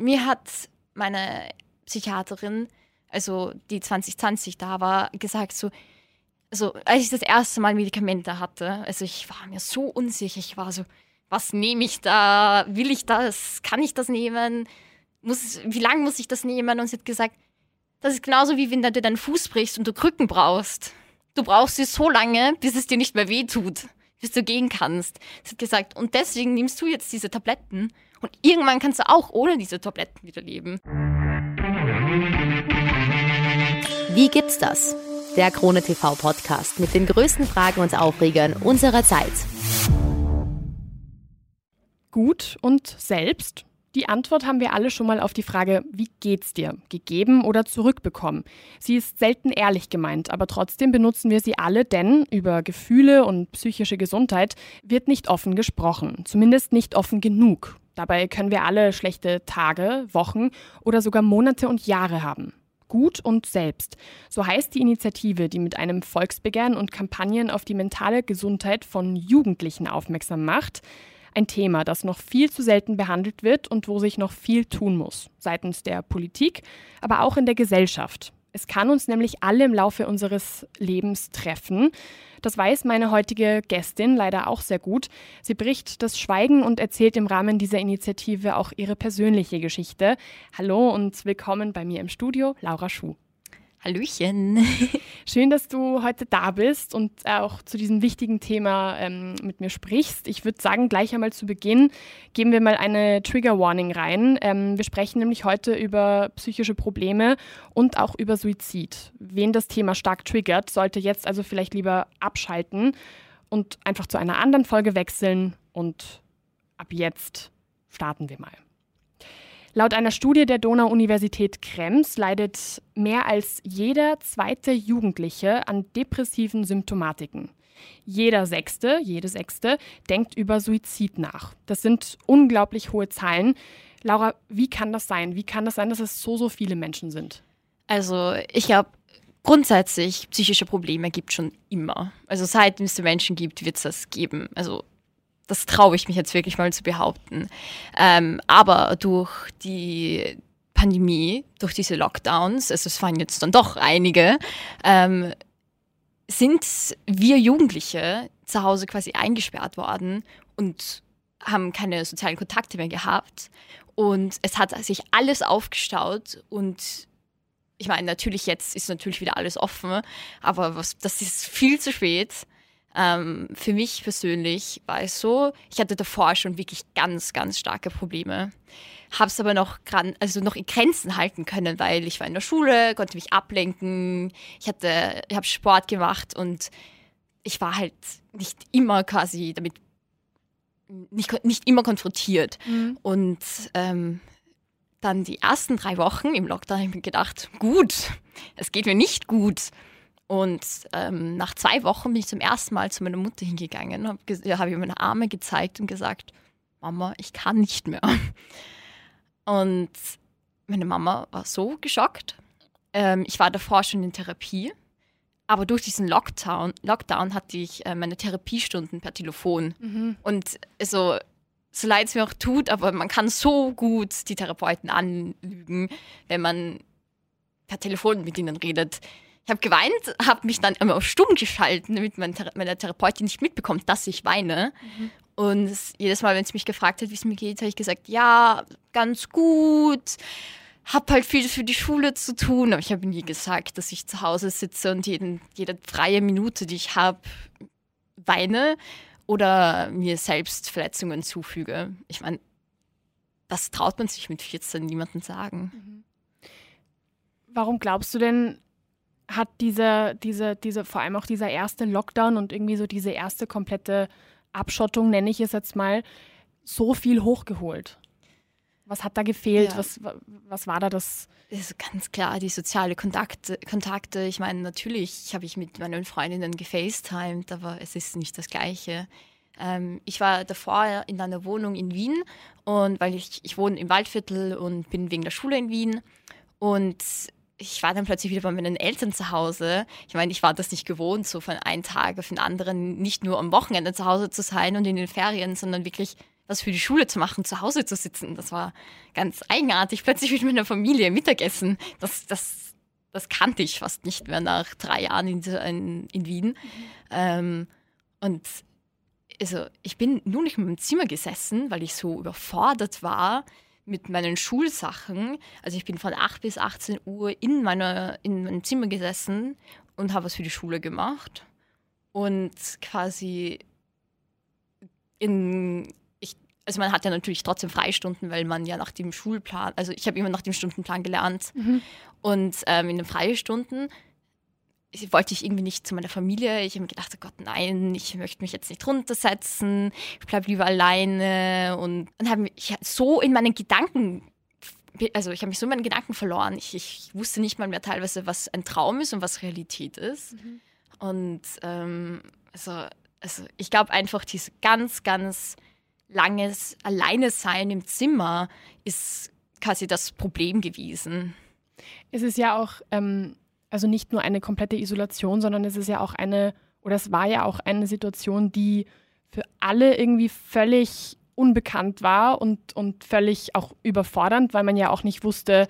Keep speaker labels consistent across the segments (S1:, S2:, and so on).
S1: mir hat meine Psychiaterin, also die 2020 da war, gesagt so, also als ich das erste Mal Medikamente hatte, also ich war mir so unsicher, ich war so, was nehme ich da? Will ich das? Kann ich das nehmen? Muss, wie lange muss ich das nehmen? Und sie hat gesagt, das ist genauso wie wenn du deinen Fuß brichst und du Krücken brauchst. Du brauchst sie so lange, bis es dir nicht mehr weh tut, bis du gehen kannst. Sie hat gesagt, und deswegen nimmst du jetzt diese Tabletten und irgendwann kannst du auch ohne diese Tabletten wieder leben.
S2: Wie gibt's das? Der Krone TV Podcast mit den größten Fragen und Aufregern unserer Zeit.
S3: Gut und selbst? Die Antwort haben wir alle schon mal auf die Frage, wie geht's dir? Gegeben oder zurückbekommen? Sie ist selten ehrlich gemeint, aber trotzdem benutzen wir sie alle, denn über Gefühle und psychische Gesundheit wird nicht offen gesprochen, zumindest nicht offen genug. Dabei können wir alle schlechte Tage, Wochen oder sogar Monate und Jahre haben. Gut und selbst. So heißt die Initiative, die mit einem Volksbegehren und Kampagnen auf die mentale Gesundheit von Jugendlichen aufmerksam macht. Ein Thema, das noch viel zu selten behandelt wird und wo sich noch viel tun muss. Seitens der Politik, aber auch in der Gesellschaft. Es kann uns nämlich alle im Laufe unseres Lebens treffen. Das weiß meine heutige Gästin leider auch sehr gut. Sie bricht das Schweigen und erzählt im Rahmen dieser Initiative auch ihre persönliche Geschichte. Hallo und willkommen bei mir im Studio, Laura Schuh.
S1: Hallöchen.
S3: Schön, dass du heute da bist und auch zu diesem wichtigen Thema ähm, mit mir sprichst. Ich würde sagen, gleich einmal zu Beginn geben wir mal eine Trigger Warning rein. Ähm, wir sprechen nämlich heute über psychische Probleme und auch über Suizid. Wen das Thema stark triggert, sollte jetzt also vielleicht lieber abschalten und einfach zu einer anderen Folge wechseln. Und ab jetzt starten wir mal. Laut einer Studie der Donau-Universität Krems leidet mehr als jeder zweite Jugendliche an depressiven Symptomatiken. Jeder Sechste, jede Sechste denkt über Suizid nach. Das sind unglaublich hohe Zahlen. Laura, wie kann das sein? Wie kann das sein, dass es so, so viele Menschen sind?
S1: Also ich glaube, grundsätzlich psychische Probleme gibt es schon immer. Also seit es Menschen gibt, wird es das geben. Also das traue ich mich jetzt wirklich mal zu behaupten. Ähm, aber durch die Pandemie, durch diese Lockdowns, also es waren jetzt dann doch einige, ähm, sind wir Jugendliche zu Hause quasi eingesperrt worden und haben keine sozialen Kontakte mehr gehabt. Und es hat sich alles aufgestaut und ich meine, natürlich jetzt ist natürlich wieder alles offen, aber was, das ist viel zu spät. Ähm, für mich persönlich war es so, ich hatte davor schon wirklich ganz, ganz starke Probleme. Habe es aber noch, also noch in Grenzen halten können, weil ich war in der Schule, konnte mich ablenken, ich, hatte, ich habe Sport gemacht und ich war halt nicht immer quasi damit, nicht, nicht immer konfrontiert. Mhm. Und ähm, dann die ersten drei Wochen im Lockdown habe ich mir gedacht, gut, es geht mir nicht gut. Und ähm, nach zwei Wochen bin ich zum ersten Mal zu meiner Mutter hingegangen, habe hab ihr meine Arme gezeigt und gesagt, Mama, ich kann nicht mehr. Und meine Mama war so geschockt. Ähm, ich war davor schon in Therapie, aber durch diesen Lockdown, Lockdown hatte ich äh, meine Therapiestunden per Telefon. Mhm. Und also, so leid es mir auch tut, aber man kann so gut die Therapeuten anlügen, wenn man per Telefon mit ihnen redet. Ich habe geweint, habe mich dann immer auf stumm geschalten, damit meine, Thera meine Therapeutin nicht mitbekommt, dass ich weine. Mhm. Und jedes Mal, wenn sie mich gefragt hat, wie es mir geht, habe ich gesagt, ja, ganz gut. Hab halt viel für die Schule zu tun, aber ich habe nie gesagt, dass ich zu Hause sitze und jeden, jede freie Minute, die ich habe, weine oder mir selbst Verletzungen zufüge. Ich meine, das traut man sich mit 14 niemandem sagen. Mhm.
S3: Warum glaubst du denn, hat diese, diese, diese, vor allem auch dieser erste Lockdown und irgendwie so diese erste komplette Abschottung, nenne ich es jetzt mal, so viel hochgeholt? Was hat da gefehlt? Ja. Was, was war da das?
S1: Das ist ganz klar die soziale Kontakte. Kontakte. Ich meine, natürlich habe ich mit meinen Freundinnen gefacetimed, aber es ist nicht das Gleiche. Ähm, ich war davor in einer Wohnung in Wien und weil ich, ich wohne im Waldviertel und bin wegen der Schule in Wien. Und ich war dann plötzlich wieder bei meinen Eltern zu Hause. Ich meine, ich war das nicht gewohnt, so von einem Tag auf den anderen nicht nur am Wochenende zu Hause zu sein und in den Ferien, sondern wirklich was für die Schule zu machen, zu Hause zu sitzen. Das war ganz eigenartig. Plötzlich mit meiner Familie Mittagessen. Das, das, das kannte ich fast nicht mehr nach drei Jahren in, in, in Wien. Ähm, und also ich bin nur nicht in meinem Zimmer gesessen, weil ich so überfordert war mit meinen Schulsachen. Also ich bin von 8 bis 18 Uhr in, meiner, in meinem Zimmer gesessen und habe was für die Schule gemacht. Und quasi in, ich, also man hat ja natürlich trotzdem Freistunden, weil man ja nach dem Schulplan, also ich habe immer nach dem Stundenplan gelernt. Mhm. Und ähm, in den Freistunden wollte ich irgendwie nicht zu meiner Familie. Ich habe mir gedacht, oh Gott, nein, ich möchte mich jetzt nicht runtersetzen, ich bleibe lieber alleine und, und habe mich so in meinen Gedanken, also ich habe mich so in meinen Gedanken verloren. Ich, ich, wusste nicht mal mehr teilweise, was ein Traum ist und was Realität ist. Mhm. Und ähm, also, also ich glaube einfach, dieses ganz, ganz langes Alleinesein im Zimmer ist quasi das Problem gewesen.
S3: Es ist ja auch ähm, also nicht nur eine komplette Isolation, sondern es ist ja auch eine, oder es war ja auch eine Situation, die für alle irgendwie völlig unbekannt war und, und völlig auch überfordernd, weil man ja auch nicht wusste,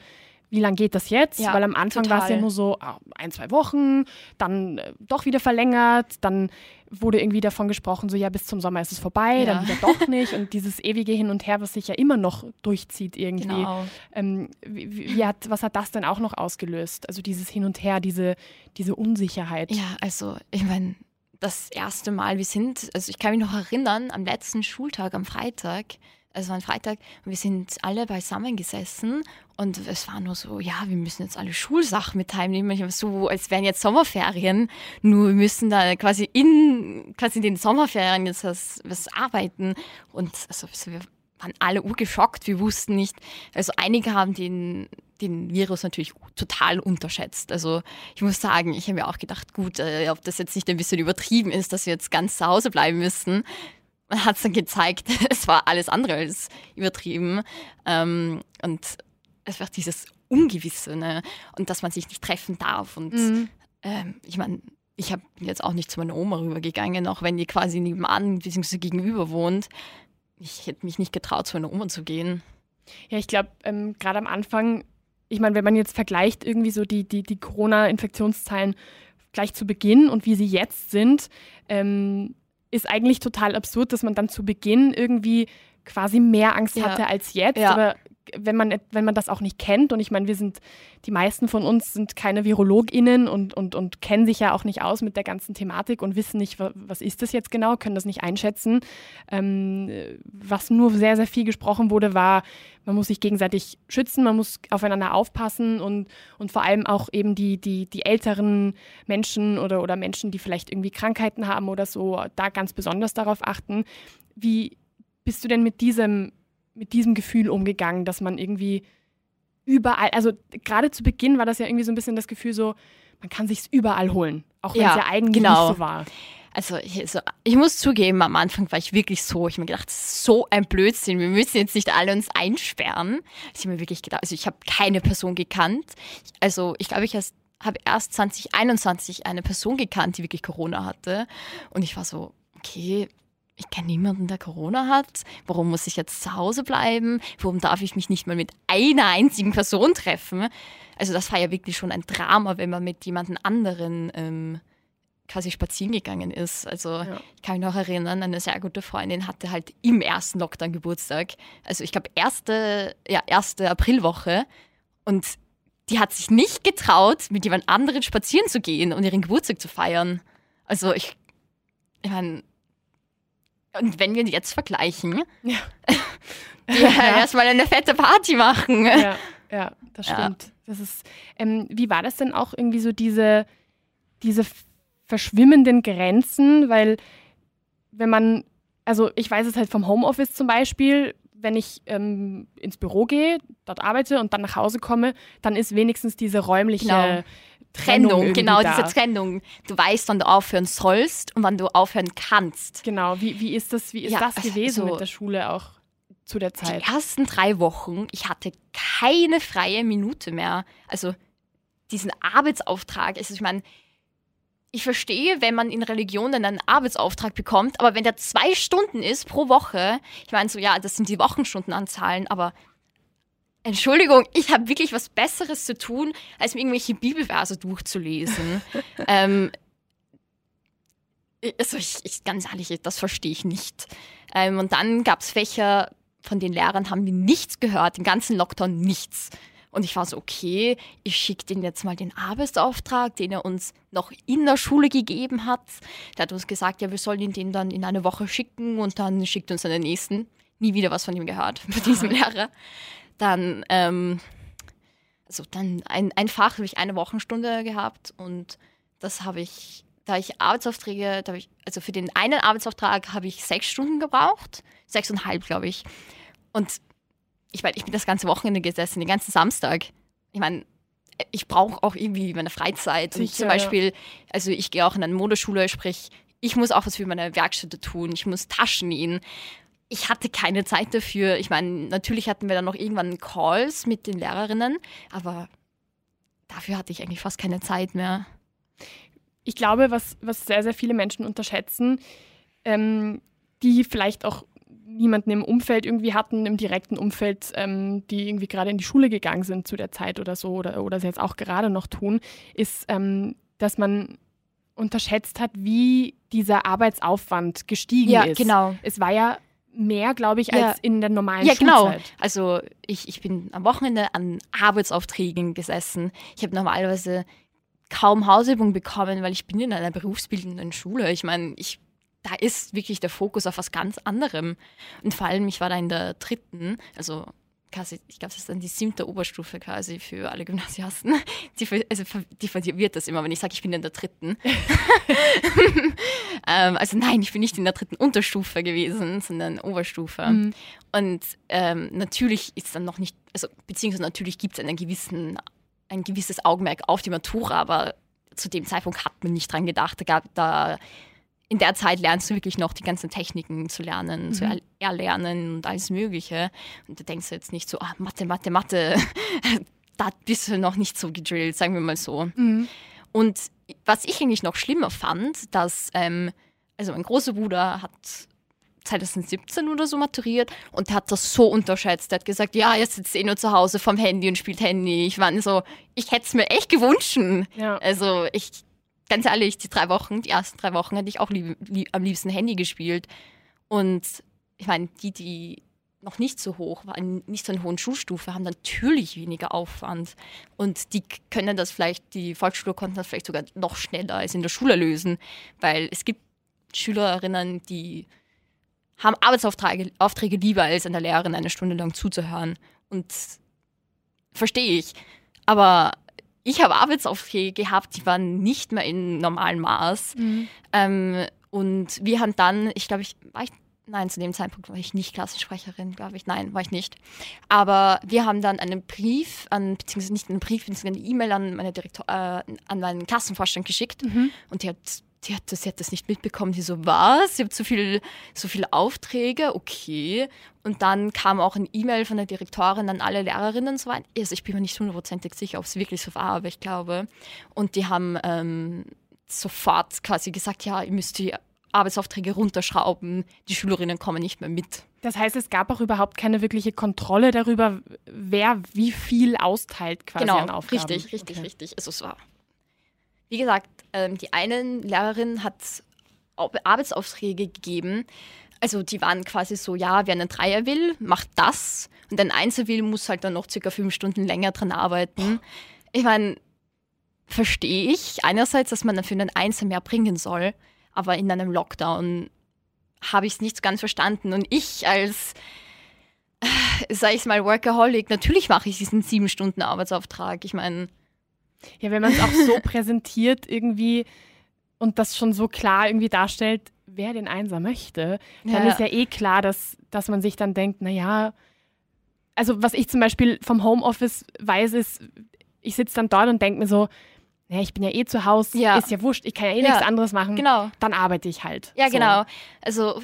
S3: wie lange geht das jetzt? Ja, Weil am Anfang war es ja nur so ah, ein, zwei Wochen, dann äh, doch wieder verlängert, dann wurde irgendwie davon gesprochen, so ja, bis zum Sommer ist es vorbei, ja. dann wieder doch nicht. Und dieses ewige Hin und Her, was sich ja immer noch durchzieht irgendwie. Genau. Ähm, wie, wie hat, was hat das denn auch noch ausgelöst? Also dieses Hin und Her, diese, diese Unsicherheit.
S1: Ja, also ich meine, das erste Mal, wir sind, also ich kann mich noch erinnern, am letzten Schultag, am Freitag, es war ein Freitag, wir sind alle beisammen gesessen und es war nur so, ja, wir müssen jetzt alle Schulsachen mit heimnehmen, so als wären jetzt Sommerferien, nur wir müssen da quasi in, quasi in den Sommerferien jetzt was, was arbeiten. Und also, wir waren alle urgeschockt, wir wussten nicht, also einige haben den, den Virus natürlich total unterschätzt. Also ich muss sagen, ich habe mir auch gedacht, gut, äh, ob das jetzt nicht ein bisschen übertrieben ist, dass wir jetzt ganz zu Hause bleiben müssen hat es dann gezeigt, es war alles andere als übertrieben. Ähm, und es war dieses Ungewisse ne? und dass man sich nicht treffen darf. Und mhm. ähm, ich meine, ich hab, bin jetzt auch nicht zu meiner Oma rübergegangen, auch wenn die quasi nebenan bzw. gegenüber wohnt. Ich hätte mich nicht getraut, zu meiner Oma zu gehen.
S3: Ja, ich glaube, ähm, gerade am Anfang, ich meine, wenn man jetzt vergleicht irgendwie so die, die, die Corona-Infektionszahlen gleich zu Beginn und wie sie jetzt sind, ähm, ist eigentlich total absurd, dass man dann zu Beginn irgendwie quasi mehr Angst ja. hatte als jetzt. Ja. Aber wenn man, wenn man das auch nicht kennt, und ich meine, wir sind, die meisten von uns sind keine VirologInnen und, und, und kennen sich ja auch nicht aus mit der ganzen Thematik und wissen nicht, was ist das jetzt genau, können das nicht einschätzen. Ähm, was nur sehr, sehr viel gesprochen wurde, war, man muss sich gegenseitig schützen, man muss aufeinander aufpassen und, und vor allem auch eben die, die, die älteren Menschen oder, oder Menschen, die vielleicht irgendwie Krankheiten haben oder so, da ganz besonders darauf achten. Wie bist du denn mit diesem mit diesem Gefühl umgegangen, dass man irgendwie überall, also gerade zu Beginn war das ja irgendwie so ein bisschen das Gefühl so, man kann sich's überall holen, auch wenn es ja, ja, eigentlich genau. nicht so war.
S1: Also ich, also ich, muss zugeben, am Anfang war ich wirklich so, ich habe mir gedacht, so ein Blödsinn, wir müssen jetzt nicht alle uns einsperren. Ich habe mir wirklich gedacht, also ich habe keine Person gekannt. Also ich glaube, ich habe erst 2021 eine Person gekannt, die wirklich Corona hatte. Und ich war so, okay, ich kenne niemanden, der Corona hat. Warum muss ich jetzt zu Hause bleiben? Warum darf ich mich nicht mal mit einer einzigen Person treffen? Also das war ja wirklich schon ein Drama, wenn man mit jemandem anderen ähm, quasi spazieren gegangen ist. Also ja. ich kann mich noch erinnern, eine sehr gute Freundin hatte halt im ersten Lockdown Geburtstag. Also ich glaube erste, ja, erste Aprilwoche. Und die hat sich nicht getraut, mit jemand anderen spazieren zu gehen und ihren Geburtstag zu feiern. Also ich, ich meine, und wenn wir jetzt vergleichen, ja. die ja. erstmal eine fette Party machen.
S3: Ja, ja das stimmt. Ja. Das ist, ähm, wie war das denn auch irgendwie so diese, diese verschwimmenden Grenzen? Weil wenn man, also ich weiß es halt vom Homeoffice zum Beispiel, wenn ich ähm, ins Büro gehe, dort arbeite und dann nach Hause komme, dann ist wenigstens diese räumliche genau. Trennung, Trennung
S1: genau, da. diese Trennung. Du weißt, wann du aufhören sollst und wann du aufhören kannst.
S3: Genau, wie, wie ist das, wie ist ja, das gewesen also, mit der Schule auch zu der Zeit?
S1: Die ersten drei Wochen, ich hatte keine freie Minute mehr. Also diesen Arbeitsauftrag, also ich meine, ich verstehe, wenn man in Religion dann einen Arbeitsauftrag bekommt, aber wenn der zwei Stunden ist pro Woche, ich meine so, ja, das sind die Wochenstundenanzahlen, aber Entschuldigung, ich habe wirklich was Besseres zu tun, als mir irgendwelche Bibelverse durchzulesen. ähm, also ich, ich, ganz ehrlich, das verstehe ich nicht. Ähm, und dann gab es Fächer, von den Lehrern haben wir nichts gehört, den ganzen Lockdown nichts. Und ich war so, okay, ich schicke den jetzt mal den Arbeitsauftrag, den er uns noch in der Schule gegeben hat. Der hat uns gesagt, ja, wir sollen ihn den dann in eine Woche schicken und dann schickt uns dann den nächsten. Nie wieder was von ihm gehört, von diesem Lehrer. Dann, ähm, also dann ein, ein Fach habe ich eine Wochenstunde gehabt und das habe ich, da ich Arbeitsaufträge, da ich, also für den einen Arbeitsauftrag habe ich sechs Stunden gebraucht, sechseinhalb, glaube ich. Und ich meine, ich bin das ganze Wochenende gesessen, den ganzen Samstag. Ich meine, ich brauche auch irgendwie meine Freizeit. Sicher, zum Beispiel, also ich gehe auch in eine Modeschule, sprich, ich muss auch was für meine Werkstätte tun. Ich muss Taschen nähen. Ich hatte keine Zeit dafür. Ich meine, natürlich hatten wir dann noch irgendwann Calls mit den Lehrerinnen, aber dafür hatte ich eigentlich fast keine Zeit mehr.
S3: Ich glaube, was, was sehr, sehr viele Menschen unterschätzen, ähm, die vielleicht auch niemanden im Umfeld irgendwie hatten, im direkten Umfeld, ähm, die irgendwie gerade in die Schule gegangen sind zu der Zeit oder so oder, oder sie jetzt auch gerade noch tun, ist, ähm, dass man unterschätzt hat, wie dieser Arbeitsaufwand gestiegen
S1: ja,
S3: ist.
S1: genau.
S3: Es war ja mehr, glaube ich, ja. als in der normalen
S1: ja,
S3: genau. Schulzeit.
S1: genau. Also ich, ich bin am Wochenende an Arbeitsaufträgen gesessen. Ich habe normalerweise kaum Hausübung bekommen, weil ich bin in einer berufsbildenden Schule. Ich meine, ich da ist wirklich der Fokus auf was ganz anderem. Und vor allem, ich war da in der dritten, also quasi, ich glaube, das ist dann die siebte Oberstufe quasi für alle Gymnasiasten. Die, also die verwirrt das immer, wenn ich sage, ich bin in der dritten. ähm, also nein, ich bin nicht in der dritten Unterstufe gewesen, sondern Oberstufe. Mhm. Und ähm, natürlich ist dann noch nicht, also beziehungsweise natürlich gibt es einen gewissen, ein gewisses Augenmerk auf die Matura, aber zu dem Zeitpunkt hat man nicht dran gedacht. Da gab da in der Zeit lernst du wirklich noch die ganzen Techniken zu lernen, mhm. zu erlernen und alles Mögliche. Und du denkst jetzt nicht so, ah, Mathe, Mathe, Mathe, da bist du noch nicht so gedrillt, sagen wir mal so. Mhm. Und was ich eigentlich noch schlimmer fand, dass, ähm, also mein großer Bruder hat 2017 oder so maturiert und der hat das so unterschätzt. Der hat gesagt, ja, er sitzt eh nur zu Hause vom Handy und spielt Handy. Ich war so, ich hätte es mir echt gewünscht. Ja. Also ich ganz ehrlich, die drei Wochen, die ersten drei Wochen hätte ich auch lieb, lieb, am liebsten Handy gespielt. Und ich meine, die, die noch nicht so hoch waren, nicht so eine hohen Schulstufe, haben natürlich weniger Aufwand. Und die können das vielleicht, die Volksschule konnten das vielleicht sogar noch schneller als in der Schule lösen, weil es gibt Schülerinnen, die haben Arbeitsaufträge Aufträge lieber, als einer Lehrerin eine Stunde lang zuzuhören. Und verstehe ich. Aber ich habe Arbeitsaufträge gehabt, die waren nicht mehr in normalem Maß. Mhm. Ähm, und wir haben dann, ich glaube, ich war ich, nein, zu dem Zeitpunkt war ich nicht Klassensprecherin, glaube ich. Nein, war ich nicht. Aber wir haben dann einen Brief an, beziehungsweise nicht einen Brief, beziehungsweise eine E-Mail an meine Direktor, äh, an meinen Klassenvorstand geschickt. Mhm. Und die hat die hat, das, sie hat das nicht mitbekommen. Sie so, was? Sie hat so viel, so viele Aufträge, okay. Und dann kam auch ein E-Mail von der Direktorin an alle Lehrerinnen und so weiter. Also ich bin mir nicht hundertprozentig sicher, ob es wirklich so war, aber ich glaube. Und die haben ähm, sofort quasi gesagt, ja, ihr müsst die Arbeitsaufträge runterschrauben, die Schülerinnen kommen nicht mehr mit.
S3: Das heißt, es gab auch überhaupt keine wirkliche Kontrolle darüber, wer wie viel austeilt quasi
S1: genau,
S3: an Aufgaben.
S1: Richtig, richtig, okay. richtig. Also es war wie gesagt, ähm, die eine Lehrerin hat Arbeitsaufträge gegeben. Also die waren quasi so, ja, wer einen Dreier will, macht das. Und ein Einser will, muss halt dann noch circa fünf Stunden länger dran arbeiten. Ich meine, verstehe ich einerseits, dass man dafür einen Einser mehr bringen soll, aber in einem Lockdown habe ich es nicht ganz verstanden. Und ich als, äh, sag ich mal, Workaholic, natürlich mache ich diesen sieben Stunden Arbeitsauftrag. Ich meine,
S3: ja, wenn man es auch so präsentiert irgendwie und das schon so klar irgendwie darstellt, wer den Einser möchte, dann ja. ist ja eh klar, dass, dass man sich dann denkt, naja, also was ich zum Beispiel vom Homeoffice weiß, ist, ich sitze dann dort und denke mir so, naja, ich bin ja eh zu Hause, ja. ist ja wurscht, ich kann ja eh ja. nichts anderes machen.
S1: Genau.
S3: Dann arbeite ich halt.
S1: Ja, so. genau. Also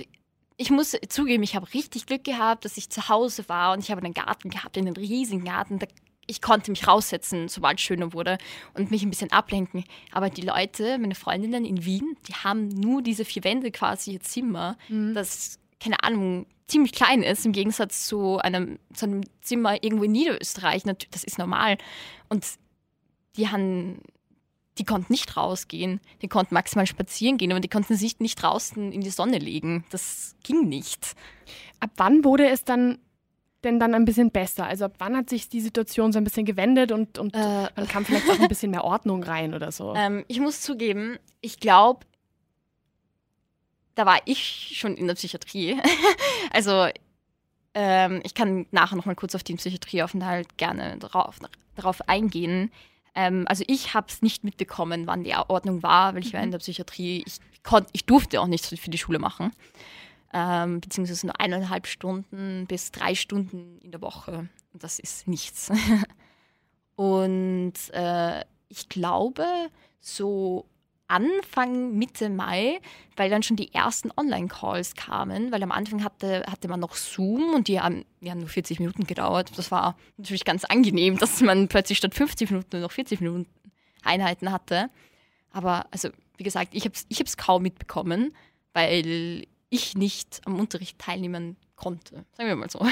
S1: ich muss zugeben, ich habe richtig Glück gehabt, dass ich zu Hause war und ich habe einen Garten gehabt, einen riesigen Garten. Da ich konnte mich raussetzen, sobald es schöner wurde und mich ein bisschen ablenken. Aber die Leute, meine Freundinnen in Wien, die haben nur diese vier Wände quasi ihr Zimmer, mhm. das, keine Ahnung, ziemlich klein ist, im Gegensatz zu einem, zu einem Zimmer irgendwo in Niederösterreich. Das ist normal. Und die haben, die konnten nicht rausgehen. Die konnten maximal spazieren gehen, aber die konnten sich nicht draußen in die Sonne legen. Das ging nicht.
S3: Ab wann wurde es dann denn dann ein bisschen besser? Also ab wann hat sich die Situation so ein bisschen gewendet und, und äh, man kam vielleicht auch ein bisschen mehr Ordnung rein oder so?
S1: Ähm, ich muss zugeben, ich glaube, da war ich schon in der Psychiatrie. also ähm, ich kann nachher noch mal kurz auf den Psychiatrieaufenthalt gerne darauf, darauf eingehen. Ähm, also ich habe es nicht mitbekommen, wann die Ordnung war, weil ich war in mhm. der Psychiatrie. Ich, konnt, ich durfte auch nichts für die Schule machen ähm, beziehungsweise nur eineinhalb Stunden bis drei Stunden in der Woche. Und das ist nichts. Und äh, ich glaube, so Anfang, Mitte Mai, weil dann schon die ersten Online-Calls kamen, weil am Anfang hatte, hatte man noch Zoom und die haben ja, nur 40 Minuten gedauert. Das war natürlich ganz angenehm, dass man plötzlich statt 50 Minuten nur noch 40 Minuten Einheiten hatte. Aber also, wie gesagt, ich habe es ich kaum mitbekommen, weil ich nicht am Unterricht teilnehmen konnte. Sagen wir mal so.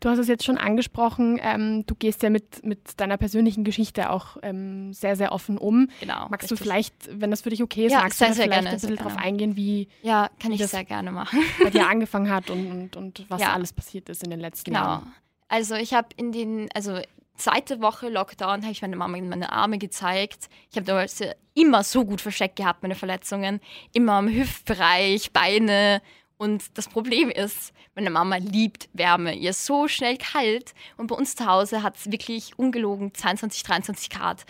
S3: Du hast es jetzt schon angesprochen, ähm, du gehst ja mit, mit deiner persönlichen Geschichte auch ähm, sehr, sehr offen um. Genau. Magst richtig. du vielleicht, wenn das für dich okay ist,
S1: ja,
S3: magst
S1: sehr,
S3: du
S1: sehr
S3: vielleicht
S1: gerne,
S3: ein bisschen darauf eingehen, wie
S1: ja, kann ich sehr gerne machen.
S3: bei dir angefangen hat und, und, und was ja. alles passiert ist in den letzten
S1: genau.
S3: Jahren?
S1: Genau. Also ich habe in den, also zweite Woche Lockdown habe ich meine Mama in meine Arme gezeigt. Ich habe damals immer so gut versteckt gehabt, meine Verletzungen. Immer am Hüftbereich, Beine, und das Problem ist, meine Mama liebt Wärme. Ihr ist so schnell kalt. Und bei uns zu Hause hat es wirklich ungelogen 22, 23 Grad.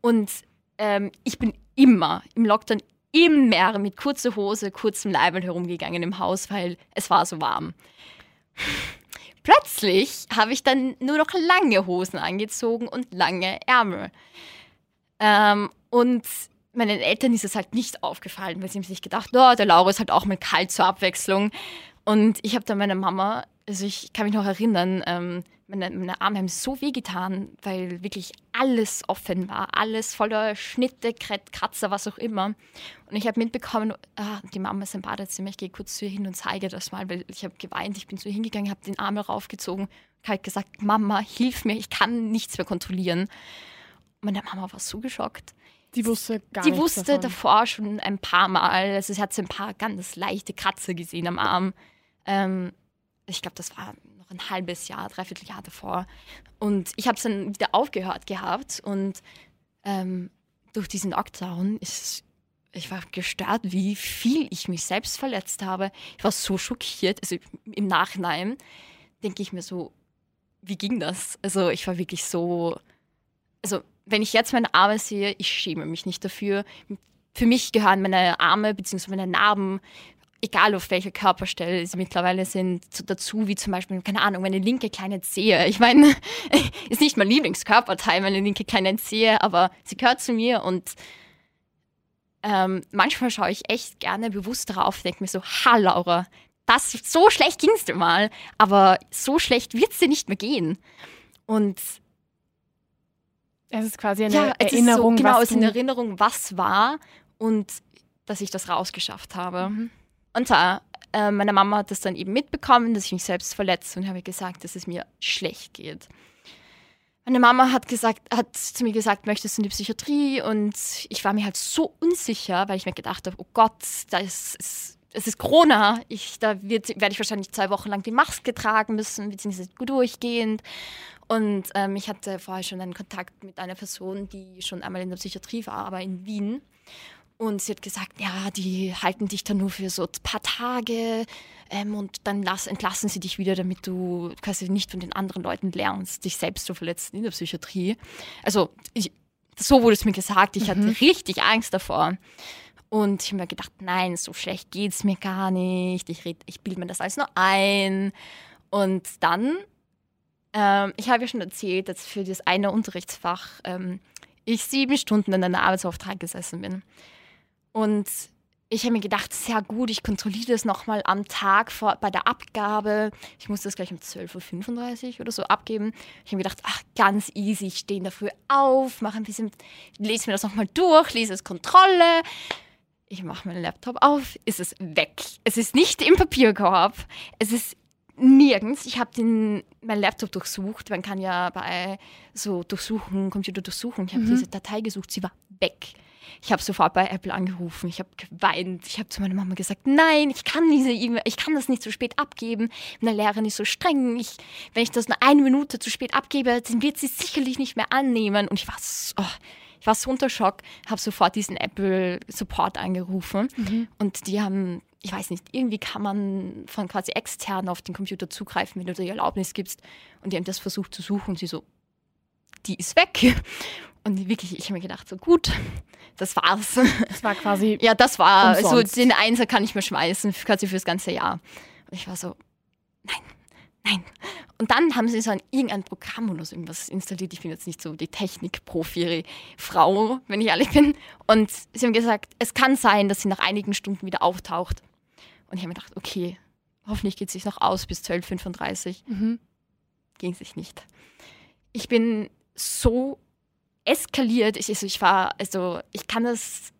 S1: Und ähm, ich bin immer im Lockdown immer mit kurzer Hose, kurzem Leibel herumgegangen im Haus, weil es war so warm. Plötzlich habe ich dann nur noch lange Hosen angezogen und lange Ärmel. Ähm, und meinen Eltern ist es halt nicht aufgefallen, weil sie haben sich gedacht, oh, der Laura ist halt auch mal kalt zur Abwechslung. Und ich habe dann meiner Mama, also ich kann mich noch erinnern, ähm, meine, meine Arme haben so wehgetan, weil wirklich alles offen war, alles voller Schnitte, Kratzer, was auch immer. Und ich habe mitbekommen, ah, die Mama ist im Badezimmer, ich gehe kurz zu ihr hin und zeige das mal, weil ich habe geweint, ich bin zu ihr hingegangen, habe den Arm raufgezogen, habe gesagt, Mama, hilf mir, ich kann nichts mehr kontrollieren. Meine Mama war so geschockt.
S3: Die wusste gar
S1: Die wusste
S3: davon.
S1: davor schon ein paar Mal. Also sie hat so ein paar ganz leichte Kratzer gesehen am Arm. Ähm, ich glaube, das war noch ein halbes Jahr, dreiviertel Jahr davor. Und ich habe es dann wieder aufgehört gehabt. Und ähm, durch diesen Lockdown ist ich war gestört, wie viel ich mich selbst verletzt habe. Ich war so schockiert. Also im Nachhinein denke ich mir so, wie ging das? Also ich war wirklich so, also wenn ich jetzt meine Arme sehe, ich schäme mich nicht dafür. Für mich gehören meine Arme bzw. meine Narben, egal auf welcher Körperstelle sie mittlerweile sind, dazu, wie zum Beispiel, keine Ahnung, meine linke kleine Zehe. Ich meine, ist nicht mein Lieblingskörperteil, meine linke kleine Zehe, aber sie gehört zu mir und ähm, manchmal schaue ich echt gerne bewusst darauf, denke mir so, ha Laura, das so schlecht ging es dir mal, aber so schlecht wird es dir nicht mehr gehen. Und
S3: es ist quasi eine ja, Erinnerung.
S1: So, genau, es ist eine Erinnerung, was war und dass ich das rausgeschafft habe. Mhm. Und zwar, äh, meine Mama hat das dann eben mitbekommen, dass ich mich selbst verletze und habe gesagt, dass es mir schlecht geht. Meine Mama hat gesagt, hat zu mir gesagt, möchtest du in die Psychiatrie? Und ich war mir halt so unsicher, weil ich mir gedacht habe, oh Gott, das ist, es ist Corona. Ich, da wird, werde ich wahrscheinlich zwei Wochen lang die Maske tragen müssen, beziehungsweise durchgehend. Und ähm, ich hatte vorher schon einen Kontakt mit einer Person, die schon einmal in der Psychiatrie war, aber in Wien. Und sie hat gesagt, ja, die halten dich dann nur für so ein paar Tage ähm, und dann lass, entlassen sie dich wieder, damit du quasi nicht von den anderen Leuten lernst, dich selbst zu verletzen in der Psychiatrie. Also ich, so wurde es mir gesagt, ich mhm. hatte richtig Angst davor. Und ich habe mir gedacht, nein, so schlecht geht es mir gar nicht. Ich, ich bilde mir das alles nur ein. Und dann ähm, ich habe ja schon erzählt, dass für das eine Unterrichtsfach ähm, ich sieben Stunden in einer Arbeitsauftrag gesessen bin. Und ich habe mir gedacht, sehr gut, ich kontrolliere das nochmal am Tag vor, bei der Abgabe. Ich muss das gleich um 12.35 Uhr oder so abgeben. Ich habe mir gedacht, ach, ganz easy, ich stehe in der Früh auf, mache ein bisschen, lese mir das nochmal durch, lese es Kontrolle. Ich mache meinen Laptop auf, ist es weg. Es ist nicht im Papierkorb. Es ist nirgends. Ich habe meinen Laptop durchsucht. Man kann ja bei so durchsuchen, Computer durchsuchen. Ich habe mhm. diese Datei gesucht, sie war weg. Ich habe sofort bei Apple angerufen, ich habe geweint, ich habe zu meiner Mama gesagt, nein, ich kann diese E-Mail, ich kann das nicht zu spät abgeben. Meine Lehrerin ist so streng. Ich, wenn ich das nur eine Minute zu spät abgebe, dann wird sie sicherlich nicht mehr annehmen. Und ich war so, oh, ich war so unter Schock, habe sofort diesen Apple Support angerufen mhm. und die haben ich weiß nicht, irgendwie kann man von quasi extern auf den Computer zugreifen, wenn du die Erlaubnis gibst. Und die haben das versucht zu suchen und sie so, die ist weg. Und wirklich, ich habe mir gedacht, so gut, das war's.
S3: Das war quasi.
S1: ja, das war umsonst. so, den Einser kann ich mir schmeißen, quasi fürs ganze Jahr. Und ich war so, nein, nein. Und dann haben sie so ein irgendein Programm oder so irgendwas installiert. Ich bin jetzt nicht so die Technik-Profi-Frau, wenn ich ehrlich bin. Und sie haben gesagt, es kann sein, dass sie nach einigen Stunden wieder auftaucht. Und ich habe mir gedacht, okay, hoffentlich geht es sich noch aus bis 12.35 Uhr. Mhm. Ging sich nicht. Ich bin so eskaliert. Ich, also ich war, also ich kann das,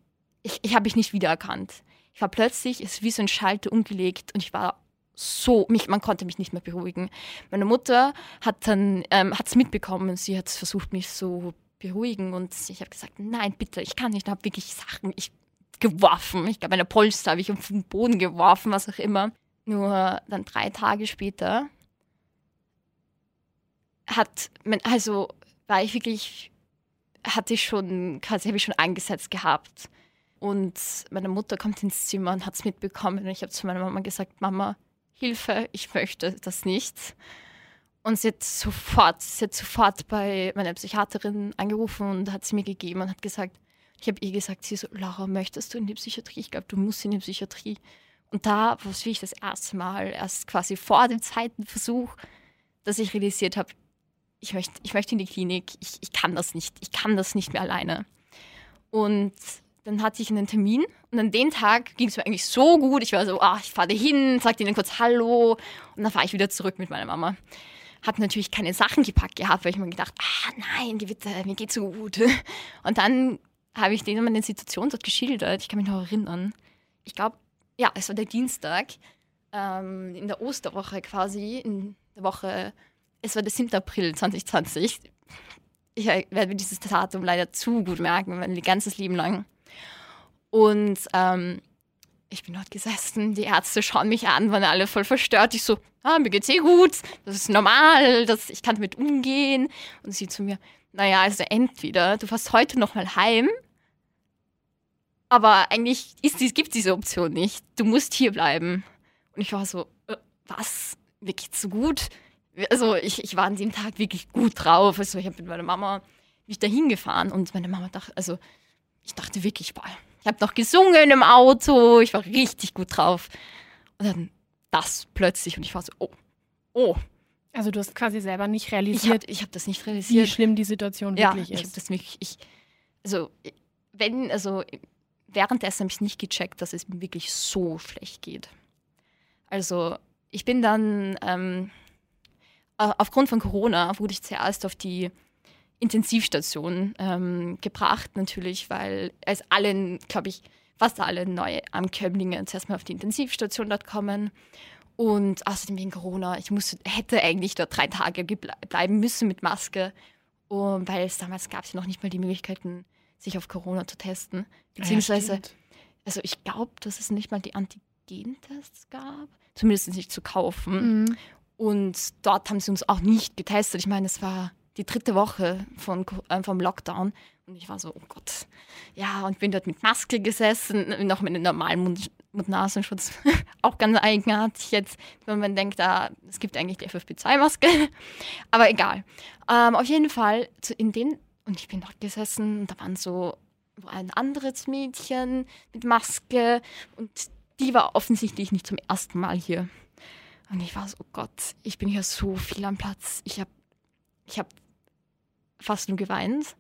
S1: ich, ich habe mich nicht wiedererkannt. Ich war plötzlich, es ist wie so ein Schalter umgelegt und ich war so, mich, man konnte mich nicht mehr beruhigen. Meine Mutter hat dann, ähm, hat es mitbekommen, sie hat versucht, mich so beruhigen und ich habe gesagt, nein, bitte, ich kann nicht, ich habe wirklich Sachen ich, geworfen. Ich glaube, meine Polster habe ich auf den Boden geworfen, was auch immer. Nur dann drei Tage später hat, also war ich wirklich, hatte ich schon, quasi habe ich schon eingesetzt gehabt. Und meine Mutter kommt ins Zimmer und hat es mitbekommen. Und ich habe zu meiner Mama gesagt, Mama, Hilfe, ich möchte das nicht. Und sie hat sofort, sie hat sofort bei meiner Psychiaterin angerufen und hat sie mir gegeben und hat gesagt, ich habe ihr gesagt, sie so, Laura, möchtest du in die Psychiatrie? Ich glaube, du musst in die Psychiatrie. Und da war es wirklich das erste Mal, erst quasi vor dem zweiten Versuch, dass ich realisiert habe, ich möchte, ich möchte in die Klinik, ich, ich kann das nicht, ich kann das nicht mehr alleine. Und dann hatte ich einen Termin und an dem Tag ging es mir eigentlich so gut. Ich war so, ach, ich fahre hin, sagte ihnen kurz Hallo und dann fahre ich wieder zurück mit meiner Mama. Hat natürlich keine Sachen gepackt gehabt, weil ich mir gedacht, ah nein, bitte, mir geht's so gut. Und dann habe ich denen meine Situation dort geschildert. Ich kann mich noch erinnern. Ich glaube, ja, es war der Dienstag ähm, in der Osterwoche quasi, in der Woche, es war der 7. April 2020. Ich werde mir dieses Datum leider zu gut merken, mein ganzes Leben lang. Und ähm, ich bin dort gesessen, die Ärzte schauen mich an, waren alle voll verstört. Ich so, ah, mir geht's eh gut, das ist normal, das, ich kann damit umgehen. Und sie zu mir, naja, also entweder du fährst heute nochmal heim, aber eigentlich gibt es diese Option nicht. Du musst hier bleiben. Und ich war so, äh, was? Mir geht's so gut? Also ich, ich war an dem Tag wirklich gut drauf. Also ich habe mit meiner Mama mich dahin gefahren und meine Mama dachte, also ich dachte wirklich, boah, ich habe noch gesungen im Auto, ich war richtig gut drauf. Und dann das plötzlich und ich war so, oh, oh.
S3: Also du hast quasi selber nicht realisiert.
S1: Ich habe hab das nicht realisiert.
S3: Wie schlimm die Situation
S1: ja,
S3: wirklich
S1: ist.
S3: Ich
S1: habe das wirklich, ich, also wenn, also währenddessen habe ich nicht gecheckt, dass es mir wirklich so schlecht geht. Also ich bin dann, ähm, aufgrund von Corona wurde ich zuerst auf die Intensivstation ähm, gebracht, natürlich, weil es allen, glaube ich, fast alle neue Ankömmlinge zuerst mal auf die Intensivstation dort kommen. Und außerdem wegen Corona, ich musste, hätte eigentlich dort drei Tage bleiben müssen mit Maske, um, weil es damals gab es ja noch nicht mal die Möglichkeiten, sich auf Corona zu testen. Beziehungsweise, ja, also ich glaube, dass es nicht mal die Antigentests gab, zumindest nicht zu kaufen. Mhm. Und dort haben sie uns auch nicht getestet. Ich meine, es war die dritte Woche von, äh, vom Lockdown. Und ich war so, oh Gott. Ja, und bin dort mit Maske gesessen, noch mit einem normalen Mund, Mund-Nasenschutz. auch ganz eigenartig jetzt, wenn man denkt, ah, es gibt eigentlich die FFP2-Maske. Aber egal. Ähm, auf jeden Fall, in dem, und ich bin dort gesessen und da waren so ein anderes Mädchen mit Maske und die war offensichtlich nicht zum ersten Mal hier. Und ich war so, oh Gott, ich bin hier so viel am Platz. Ich habe ich hab fast nur geweint.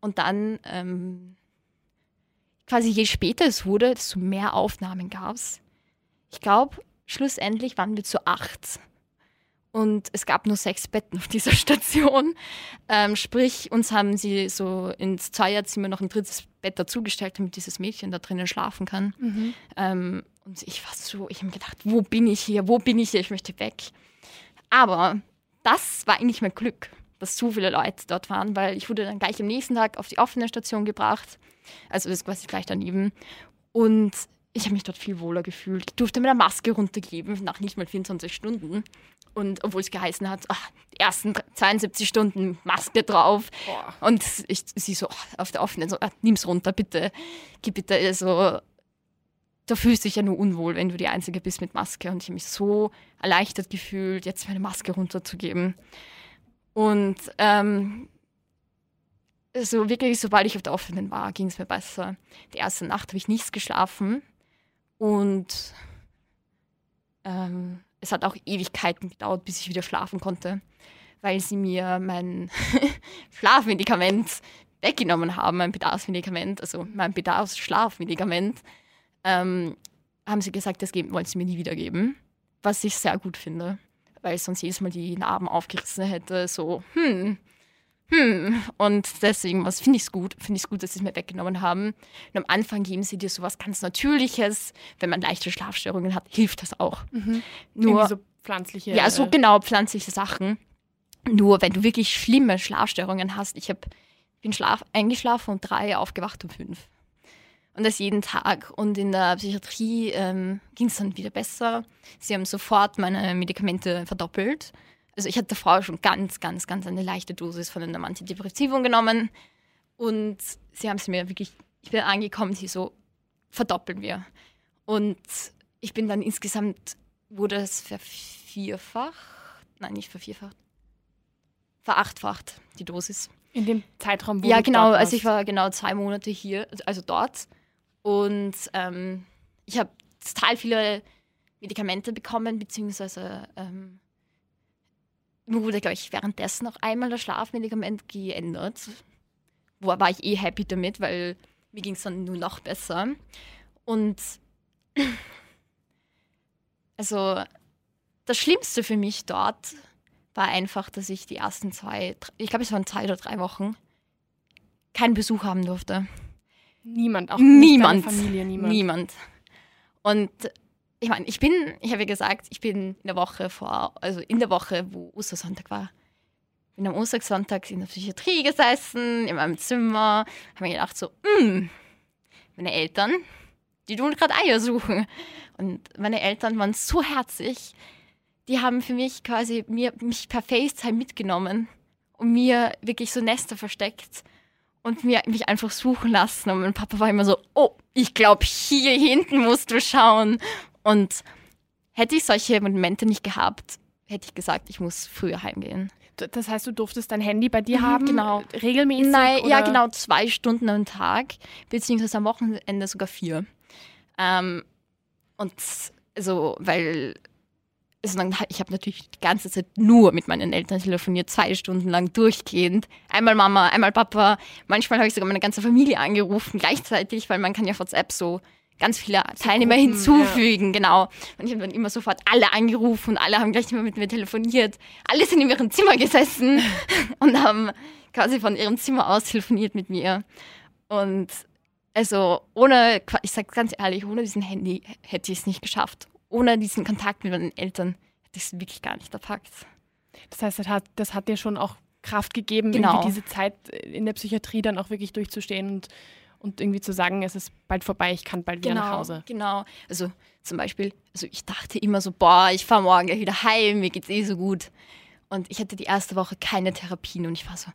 S1: Und dann ähm, quasi je später es wurde, desto mehr Aufnahmen gab es. Ich glaube, schlussendlich waren wir zu acht. Und es gab nur sechs Betten auf dieser Station. Ähm, sprich, uns haben sie so ins Zweierzimmer noch ein drittes Bett dazugestellt, damit dieses Mädchen da drinnen schlafen kann. Mhm. Ähm, und ich war so, ich habe mir gedacht, wo bin ich hier? Wo bin ich hier? Ich möchte weg. Aber das war eigentlich mein Glück, dass so viele Leute dort waren, weil ich wurde dann gleich am nächsten Tag auf die offene Station gebracht. Also das ist quasi gleich daneben. Und ich habe mich dort viel wohler gefühlt. Ich durfte mit der Maske runtergeben, nach nicht mal 24 Stunden. Und obwohl es geheißen hat, ach, die ersten 72 Stunden Maske drauf. Boah. Und ich sie so auf der offenen, so, ah, nimm's runter, bitte. Gib bitte. Also, da fühlst du dich ja nur unwohl, wenn du die Einzige bist mit Maske. Und ich habe mich so erleichtert gefühlt, jetzt meine Maske runterzugeben. Und ähm, so wirklich, sobald ich auf der offenen war, ging es mir besser. Die erste Nacht habe ich nichts geschlafen. Und ähm, es hat auch Ewigkeiten gedauert, bis ich wieder schlafen konnte, weil sie mir mein Schlafmedikament weggenommen haben, mein Bedarfsmedikament, also mein Bedarfsschlafmedikament. Ähm, haben sie gesagt, das wollen sie mir nie wiedergeben, was ich sehr gut finde, weil sonst jedes Mal die Narben aufgerissen hätte, so, hm, hm, und deswegen was finde ich es gut, finde ich es gut, dass sie es mir weggenommen haben. Und am Anfang geben sie dir sowas ganz Natürliches. Wenn man leichte Schlafstörungen hat, hilft das auch.
S3: Mhm. Nur so pflanzliche.
S1: Ja, so äh, genau pflanzliche Sachen. Nur wenn du wirklich schlimme Schlafstörungen hast, ich habe bin Schlaf eingeschlafen um drei, aufgewacht um fünf. Und das jeden Tag. Und in der Psychiatrie ähm, ging es dann wieder besser. Sie haben sofort meine Medikamente verdoppelt also ich hatte davor schon ganz, ganz, ganz eine leichte Dosis von einem Antidepressivum genommen und sie haben es mir wirklich, ich bin angekommen, sie so, verdoppeln wir. Und ich bin dann insgesamt, wurde es vervierfacht, nein, nicht vervierfacht, verachtfacht, die Dosis.
S3: In dem Zeitraum,
S1: wo Ja, genau, also ich war genau zwei Monate hier, also dort und ähm, ich habe total viele Medikamente bekommen, beziehungsweise ähm, mir wurde, glaube ich, währenddessen noch einmal das Schlafmedikament geändert. Wo war ich eh happy damit, weil mir ging es dann nur noch besser. Und also das Schlimmste für mich dort war einfach, dass ich die ersten zwei, ich glaube, es waren zwei oder drei Wochen, keinen Besuch haben durfte.
S3: Niemand, auch
S1: niemand,
S3: Familie, niemand.
S1: Niemand. Und ich meine, ich bin, ich habe ja gesagt, ich bin in der Woche vor, also in der Woche, wo Ostersonntag war, bin am Ostersonntag in der Psychiatrie gesessen, in meinem Zimmer, habe mir gedacht so, hm, meine Eltern, die tun gerade Eier suchen. Und meine Eltern waren so herzig, die haben für mich quasi mir, mich per FaceTime mitgenommen und mir wirklich so Nester versteckt und mir, mich einfach suchen lassen. Und mein Papa war immer so, oh, ich glaube, hier hinten musst du schauen. Und hätte ich solche Momente nicht gehabt, hätte ich gesagt, ich muss früher heimgehen.
S3: Das heißt, du durftest dein Handy bei dir mhm, haben?
S1: Genau.
S3: Regelmäßig?
S1: Nein, oder? ja, genau, zwei Stunden am Tag, beziehungsweise am Wochenende sogar vier. Ähm, und also, weil also dann, ich habe natürlich die ganze Zeit nur mit meinen Eltern telefoniert, zwei Stunden lang durchgehend. Einmal Mama, einmal Papa. Manchmal habe ich sogar meine ganze Familie angerufen gleichzeitig, weil man kann ja WhatsApp so ganz viele Teilnehmer Gruppen, hinzufügen, ja. genau. Und ich habe dann immer sofort alle angerufen und alle haben gleich immer mit mir telefoniert. Alle sind in ihrem Zimmer gesessen und haben quasi von ihrem Zimmer aus telefoniert mit mir. Und also ohne, ich sage ganz ehrlich, ohne diesen Handy hätte ich es nicht geschafft. Ohne diesen Kontakt mit meinen Eltern hätte ich es wirklich gar nicht erpackt.
S3: Das heißt, das hat, das hat dir schon auch Kraft gegeben,
S1: genau.
S3: diese Zeit in der Psychiatrie dann auch wirklich durchzustehen und und irgendwie zu sagen, es ist bald vorbei, ich kann bald wieder
S1: genau,
S3: nach Hause.
S1: Genau. Also zum Beispiel, also ich dachte immer so, boah, ich fahre morgen wieder heim, mir geht's eh so gut. Und ich hatte die erste Woche keine Therapien und ich war so,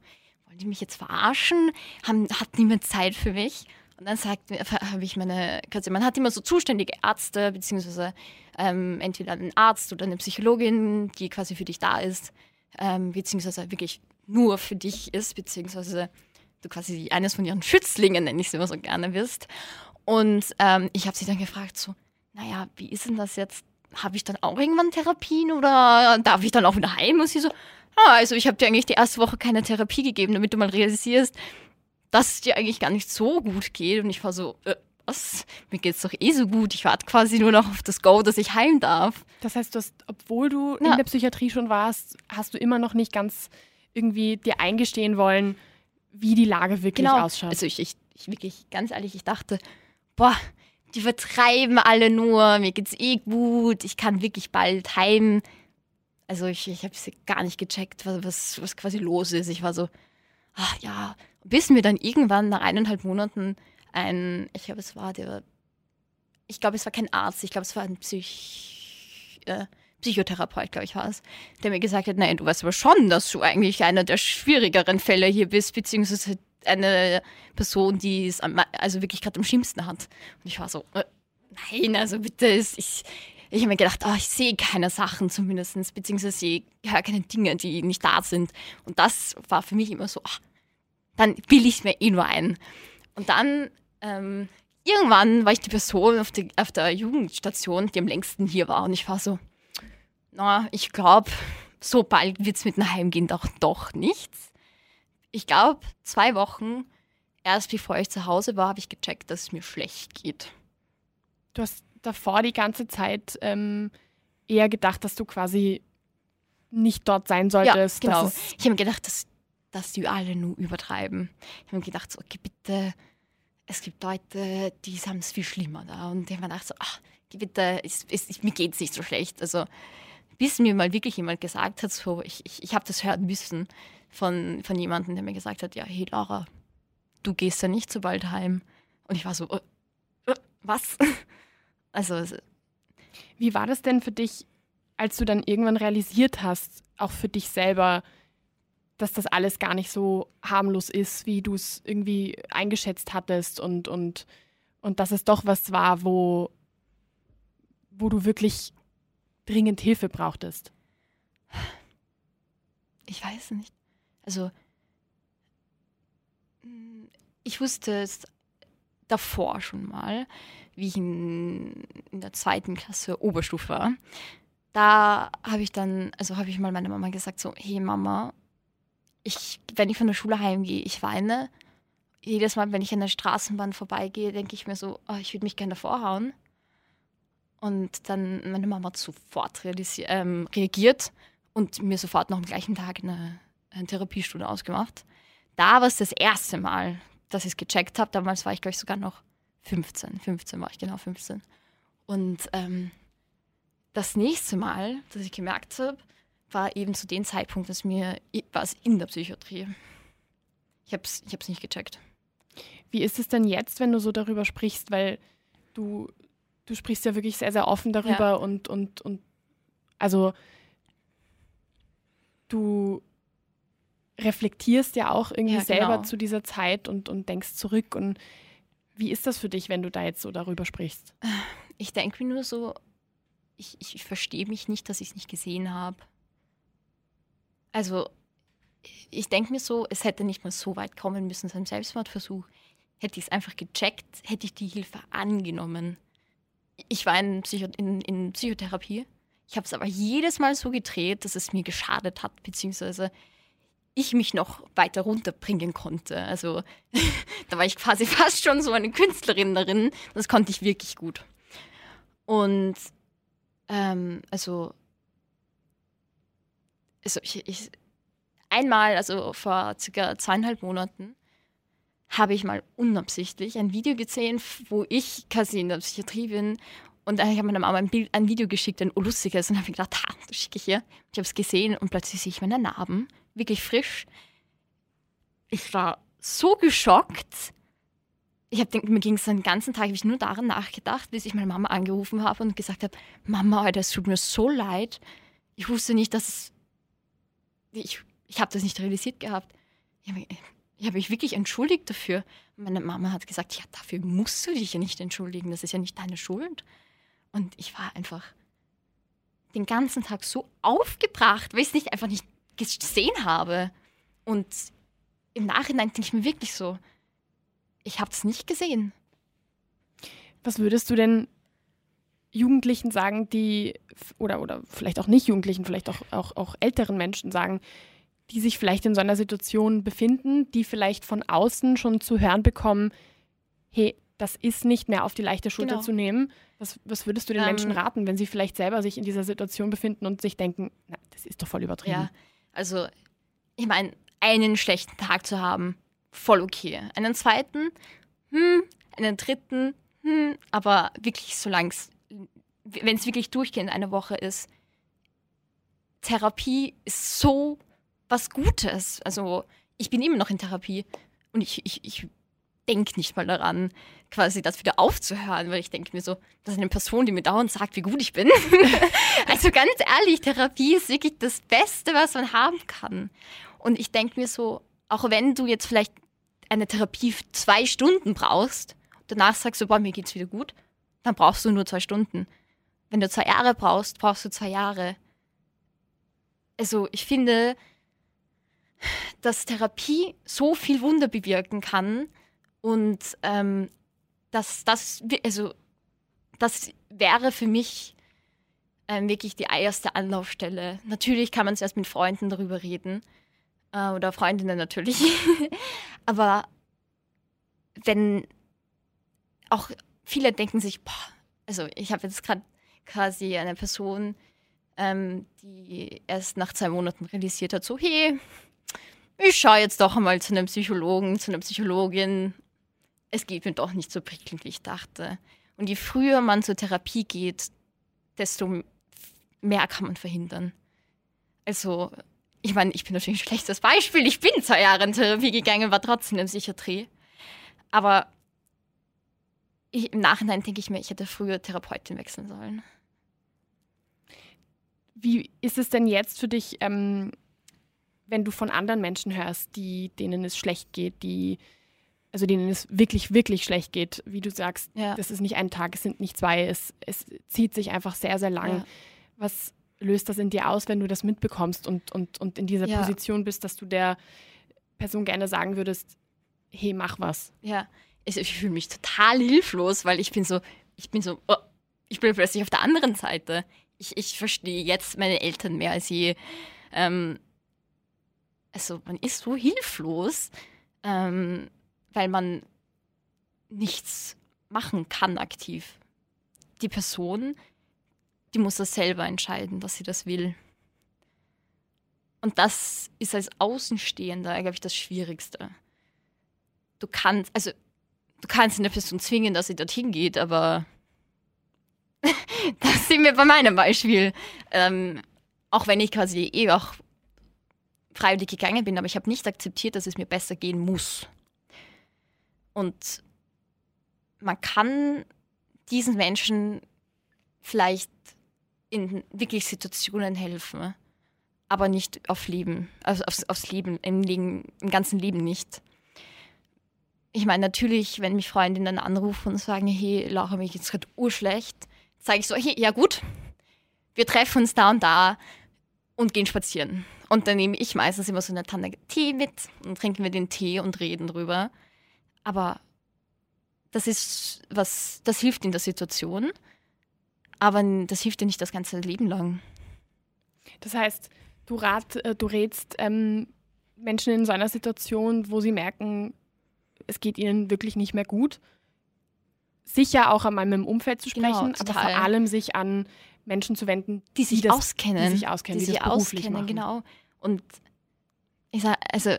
S1: wollen die mich jetzt verarschen? Haben, hat niemand Zeit für mich? Und dann sagt habe ich meine, man hat immer so zuständige Ärzte, beziehungsweise ähm, entweder einen Arzt oder eine Psychologin, die quasi für dich da ist, ähm, beziehungsweise wirklich nur für dich ist, beziehungsweise du quasi eines von ihren Schützlingen, nenne ich es immer so gerne, bist. Und ähm, ich habe sie dann gefragt, so, naja, wie ist denn das jetzt? Habe ich dann auch irgendwann Therapien oder darf ich dann auch wieder heim? Und sie so, ah, also ich habe dir eigentlich die erste Woche keine Therapie gegeben, damit du mal realisierst, dass es dir eigentlich gar nicht so gut geht. Und ich war so, äh, was? Mir geht's doch eh so gut. Ich warte quasi nur noch auf das Go, dass ich heim darf.
S3: Das heißt, du hast, obwohl du
S1: Ja.
S3: in der Psychiatrie schon warst, hast du immer noch nicht ganz irgendwie dir eingestehen wollen, wie die Lage wirklich ausschaut.
S1: Also ich, ich, ich wirklich, ganz ehrlich, ich dachte, boah, die vertreiben alle nur, mir geht's eh gut, ich kann wirklich bald heim. Also ich, ich habe gar nicht gecheckt, was, was, was quasi los ist. Ich war so, ach ja, bis mir dann irgendwann nach eineinhalb Monaten ein, ich glaube, es war der, ich glaube, es war kein Arzt, ich glaube, es war ein Psych, äh, Psychotherapeut, glaube ich, war es, der mir gesagt hat, nein, du weißt aber schon, dass du eigentlich einer der schwierigeren Fälle hier bist, beziehungsweise eine Person, die es am, also wirklich gerade am schlimmsten hat. Und ich war so, äh, nein, also bitte, ich, ich habe mir gedacht, oh, ich sehe keine Sachen zumindest, beziehungsweise ich höre keine Dinge, die nicht da sind. Und das war für mich immer so, ach, dann bilde ich mir eh nur ein. Und dann ähm, irgendwann war ich die Person auf, die, auf der Jugendstation, die am längsten hier war. Und ich war so, na, ich glaube, so bald wird es mit dem Heimgehen doch, doch nichts. Ich glaube, zwei Wochen erst bevor ich zu Hause war, habe ich gecheckt, dass es mir schlecht geht.
S3: du hast davor die ganze Zeit ähm, eher gedacht, dass du quasi nicht dort sein solltest.
S1: ja, genau. Ich habe mir gedacht, dass, dass die alle nur übertreiben. Ich habe mir gedacht, so, okay, bitte, es gibt Leute, die haben es viel schlimmer da. Und ich habe mir gedacht, so, ach, bitte, es, es, mir geht es nicht so schlecht. Also, bis mir mal wirklich jemand gesagt hat, so, ich, ich, ich habe das hören müssen von, von jemandem, der mir gesagt hat, ja, hey Laura, du gehst ja nicht so bald heim. Und ich war so, äh, äh, was? Also,
S3: Wie war das denn für dich, als du dann irgendwann realisiert hast, auch für dich selber, dass das alles gar nicht so harmlos ist, wie du es irgendwie eingeschätzt hattest und, und, und dass es doch was war, wo, wo du wirklich dringend Hilfe brauchtest?
S1: Ich weiß nicht. Also, mm, ich wusste es davor schon mal, wie ich in, in der zweiten Klasse Oberstufe war. Da habe ich dann, also habe ich mal meiner Mama gesagt, so, hey Mama, ich, wenn ich von der Schule heimgehe, ich weine. Jedes Mal, wenn ich an der Straßenbahn vorbeigehe, denke ich mir so, oh, ich würde mich gerne davor hauen. Und dann meine Mama sofort ähm, reagiert und mir sofort noch am gleichen Tag eine, eine Therapiestunde ausgemacht. Da war es das erste Mal, dass ich es gecheckt habe. Damals war ich, glaube ich, sogar noch 15. 15 war ich, genau 15. Und ähm, das nächste Mal, dass ich gemerkt habe, war eben zu dem Zeitpunkt, dass mir war es in der Psychiatrie. Ich habe es ich hab's nicht gecheckt.
S3: Wie ist es denn jetzt, wenn du so darüber sprichst? Weil du, du sprichst ja wirklich sehr, sehr offen darüber
S1: Ja.
S3: und, und, und also du reflektierst ja auch irgendwie
S1: Ja,
S3: selber
S1: genau.
S3: zu dieser Zeit und, und denkst zurück. Und wie ist das für dich, wenn du da jetzt so darüber sprichst?
S1: Ich denke mir nur so, ich, ich, verstehe mich nicht, dass ich es nicht gesehen habe. Also, ich denke mir so, es hätte nicht mal so weit kommen müssen, sein Selbstmordversuch. Hätte ich es einfach gecheckt, hätte ich die Hilfe angenommen. Ich war in, Psycho in, in Psychotherapie. Ich habe es aber jedes Mal so gedreht, dass es mir geschadet hat, beziehungsweise ich mich noch weiter runterbringen konnte. Also da war ich quasi fast schon so eine Künstlerin darin. Das konnte ich wirklich gut. Und ähm, also, also ich, ich, einmal, also vor circa zweieinhalb Monaten, habe ich mal unabsichtlich ein Video gesehen, wo ich quasi in der Psychiatrie bin. Und dann habe ich meiner Mama ein, Bild, ein Video geschickt, ein lustiges, und habe gedacht, ha, das schicke ich ihr. Ich habe es gesehen und plötzlich sehe ich meine Narben, wirklich frisch. Ich war so geschockt. Ich habe mir ging es den ganzen Tag, habe ich nur daran nachgedacht, bis ich meine Mama angerufen habe und gesagt habe, Mama, Alter, tut mir so leid. Ich wusste nicht, dass es, ich, ich habe das nicht realisiert gehabt. Ich habe habe mich wirklich entschuldigt dafür. Meine Mama hat gesagt, ja, dafür musst du dich ja nicht entschuldigen, das ist ja nicht deine Schuld. Und ich war einfach den ganzen Tag so aufgebracht, weil ich es nicht einfach nicht gesehen habe. Und im Nachhinein denke ich mir wirklich so, ich habe es nicht gesehen.
S3: Was würdest du denn Jugendlichen sagen, die, oder, oder vielleicht auch nicht Jugendlichen, vielleicht auch, auch, auch älteren Menschen sagen, die sich vielleicht in so einer Situation befinden, die vielleicht von außen schon zu hören bekommen, hey, das ist nicht mehr auf die leichte Schulter
S1: Genau.
S3: zu nehmen. Was, was würdest du den
S1: Ähm,
S3: Menschen raten, wenn sie vielleicht selber sich in dieser Situation befinden und sich denken, na, das ist doch voll übertrieben.
S1: Ja, also ich meine, einen schlechten Tag zu haben, voll okay. Einen zweiten, hm, einen dritten, hm, aber wirklich solange es, wenn es wirklich durchgehend eine Woche ist, Therapie ist so was Gutes. Also ich bin immer noch in Therapie und ich, ich, ich denke nicht mal daran, quasi das wieder aufzuhören, weil ich denke mir so, das ist eine Person, die mir dauernd sagt, wie gut ich bin. also ganz ehrlich, Therapie ist wirklich das Beste, was man haben kann. Und ich denke mir so, auch wenn du jetzt vielleicht eine Therapie zwei Stunden brauchst, danach sagst du, boah, mir geht's wieder gut, dann brauchst du nur zwei Stunden. Wenn du zwei Jahre brauchst, brauchst du zwei Jahre. Also ich finde, dass Therapie so viel Wunder bewirken kann und ähm, das, wi- also das wäre für mich ähm, wirklich die erste Anlaufstelle. Natürlich kann man es erst mit Freunden darüber reden äh, oder Freundinnen natürlich, aber wenn auch viele denken sich, boah, also ich habe jetzt gerade quasi eine Person, ähm, die erst nach zwei Monaten realisiert hat, so, hey, ich schaue jetzt doch einmal zu einem Psychologen, zu einer Psychologin. Es geht mir doch nicht so prickelnd, wie ich dachte. Und je früher man zur Therapie geht, desto mehr kann man verhindern. Also, ich meine, ich bin natürlich ein schlechtes Beispiel. Ich bin zwei Jahre in Therapie gegangen, war trotzdem in Psychiatrie. Aber ich, im Nachhinein denke ich mir, ich hätte früher Therapeutin wechseln sollen.
S3: Wie ist es denn jetzt für dich, ähm, wenn du von anderen Menschen hörst, die, denen es schlecht geht, die, also denen es wirklich, wirklich schlecht geht, wie du sagst,
S1: Ja.
S3: das ist nicht ein Tag, es sind nicht zwei, es, es zieht sich einfach sehr, sehr lang.
S1: Ja.
S3: Was löst das in dir aus, wenn du das mitbekommst und, und, und in dieser
S1: Ja.
S3: Position bist, dass du der Person gerne sagen würdest, hey, mach was.
S1: Ja, ich, ich fühle mich total hilflos, weil ich bin so, ich bin so, oh, ich bin plötzlich auf der anderen Seite. Ich, ich verstehe jetzt meine Eltern mehr als je. Ähm, also man ist so hilflos, ähm, weil man nichts machen kann aktiv. Die Person, die muss das selber entscheiden, dass sie das will. Und das ist als Außenstehender, glaube ich, das Schwierigste du kannst, also du kannst eine Person zwingen, dass sie dorthin geht, aber das sehen wir bei meinem Beispiel. Ähm, auch wenn ich quasi eh auch freiwillig gegangen bin, aber ich habe nicht akzeptiert, dass es mir besser gehen muss. Und man kann diesen Menschen vielleicht in wirklich Situationen helfen, aber nicht auf Leben, also aufs, aufs Leben, im, im ganzen Leben nicht ich meine, natürlich, wenn mich Freundinnen anrufen und sagen, hey, Laura, mir geht's gerade urschlecht, sage ich so, hey, ja gut, wir treffen uns da und da und gehen spazieren. Und dann nehme ich meistens immer so eine Tanne Tee mit und trinken wir den Tee und reden drüber. Aber das ist was, das hilft in der Situation, aber das hilft dir nicht das ganze Leben lang.
S3: Das heißt, du, rat, äh, du rätst ähm, Menschen in so einer Situation, wo sie merken, es geht ihnen wirklich nicht mehr gut, sicher auch einmal mit dem Umfeld zu
S1: Genau,
S3: sprechen, aber vor allem sich an Menschen zu wenden,
S1: die sich
S3: das,
S1: auskennen.
S3: die sich auskennen, die,
S1: die sich
S3: das beruflich
S1: auskennen,
S3: machen.
S1: genau. Und ich sag, also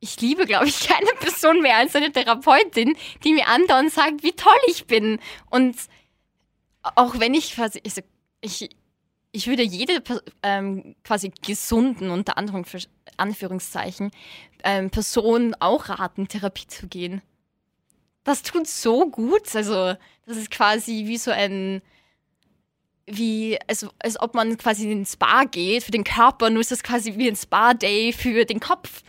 S1: ich liebe, glaube ich, keine Person mehr als eine Therapeutin, die mir andauernd sagt, wie toll ich bin. Und auch wenn ich quasi, ich, ich, ich würde jede ähm, quasi gesunden, unter Anführung- Anführungszeichen, ähm, Person auch raten, Therapie zu gehen. Das tut so gut. Also, das ist quasi wie so ein, wie, also, als ob man quasi in den Spa geht für den Körper, nur ist das quasi wie ein Spa-Day für den Kopf.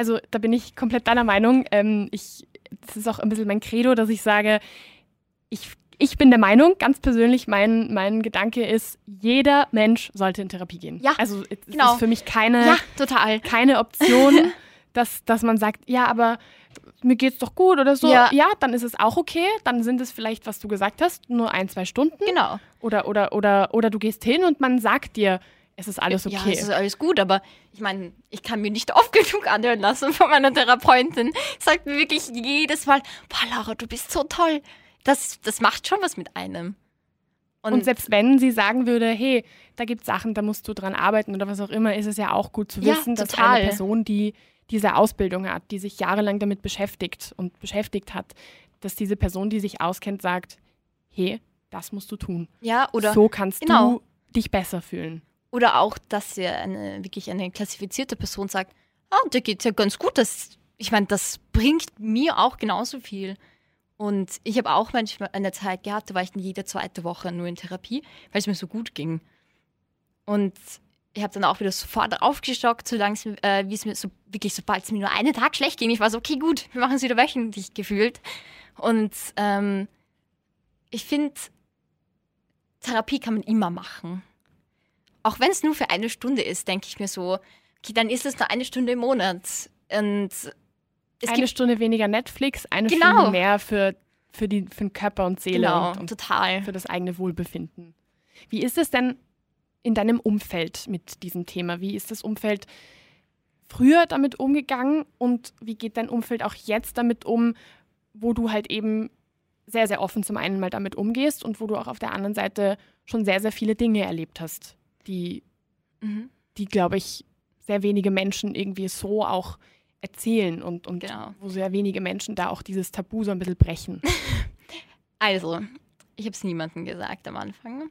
S3: Also da bin ich komplett deiner Meinung. Ähm, ich, das ist auch ein bisschen mein Credo, dass ich sage, ich, ich bin der Meinung, ganz persönlich, mein, mein Gedanke ist, jeder Mensch sollte in Therapie gehen.
S1: Ja,
S3: Also es
S1: genau.
S3: ist für mich keine,
S1: Ja, total.
S3: keine Option, dass, dass man sagt, ja, aber mir geht's doch gut oder so.
S1: Ja.
S3: ja, dann ist es auch okay. Dann sind es vielleicht, was du gesagt hast, nur ein, zwei Stunden.
S1: Genau.
S3: Oder, oder, oder, oder du gehst hin und man sagt dir, es ist alles okay.
S1: Ja, es ist alles gut, aber ich meine, ich kann mir nicht oft genug anhören lassen von meiner Therapeutin. Sagt mir wirklich jedes Mal, boah, Laura, du bist so toll. Das, das macht schon was mit einem.
S3: Und, und selbst wenn sie sagen würde, hey, da gibt es Sachen, da musst du dran arbeiten oder was auch immer, ist es ja auch gut zu wissen, ja, dass eine Person, die diese Ausbildung hat, die sich jahrelang damit beschäftigt und beschäftigt hat, dass diese Person, die sich auskennt, sagt, hey, das musst du tun.
S1: Ja, oder
S3: so kannst genau. du dich besser fühlen.
S1: Oder auch, dass ja eine wirklich eine klassifizierte Person sagt, ah, der geht ja ganz gut. Das, ich meine, das bringt mir auch genauso viel. Und ich habe auch manchmal eine Zeit gehabt, da war ich jede zweite Woche nur in Therapie, weil es mir so gut ging. Und ich habe dann auch wieder sofort aufgestockt, solange äh, wie es mir so wirklich, sobald es mir nur einen Tag schlecht ging, ich war so, okay, gut, wir machen es wieder wöchentlich gefühlt. Und ähm, ich finde, Therapie kann man immer machen. Auch wenn es nur für eine Stunde ist, denke ich mir so, okay, dann ist es nur eine Stunde im Monat. Und
S3: eine Stunde weniger Netflix, eine genau. Stunde mehr für, für, die, für den Körper und Seele
S1: genau,
S3: und, und
S1: total.
S3: für das eigene Wohlbefinden. Wie ist es denn in deinem Umfeld mit diesem Thema? Wie ist das Umfeld früher damit umgegangen und wie geht dein Umfeld auch jetzt damit um, wo du halt eben sehr, sehr offen zum einen mal damit umgehst und wo du auch auf der anderen Seite schon sehr, sehr viele Dinge erlebt hast, die, mhm. die glaube ich, sehr wenige Menschen irgendwie so auch erzählen und, und genau. wo sehr wenige Menschen da auch dieses Tabu so ein bisschen brechen.
S1: Also, ich habe es niemandem gesagt am Anfang.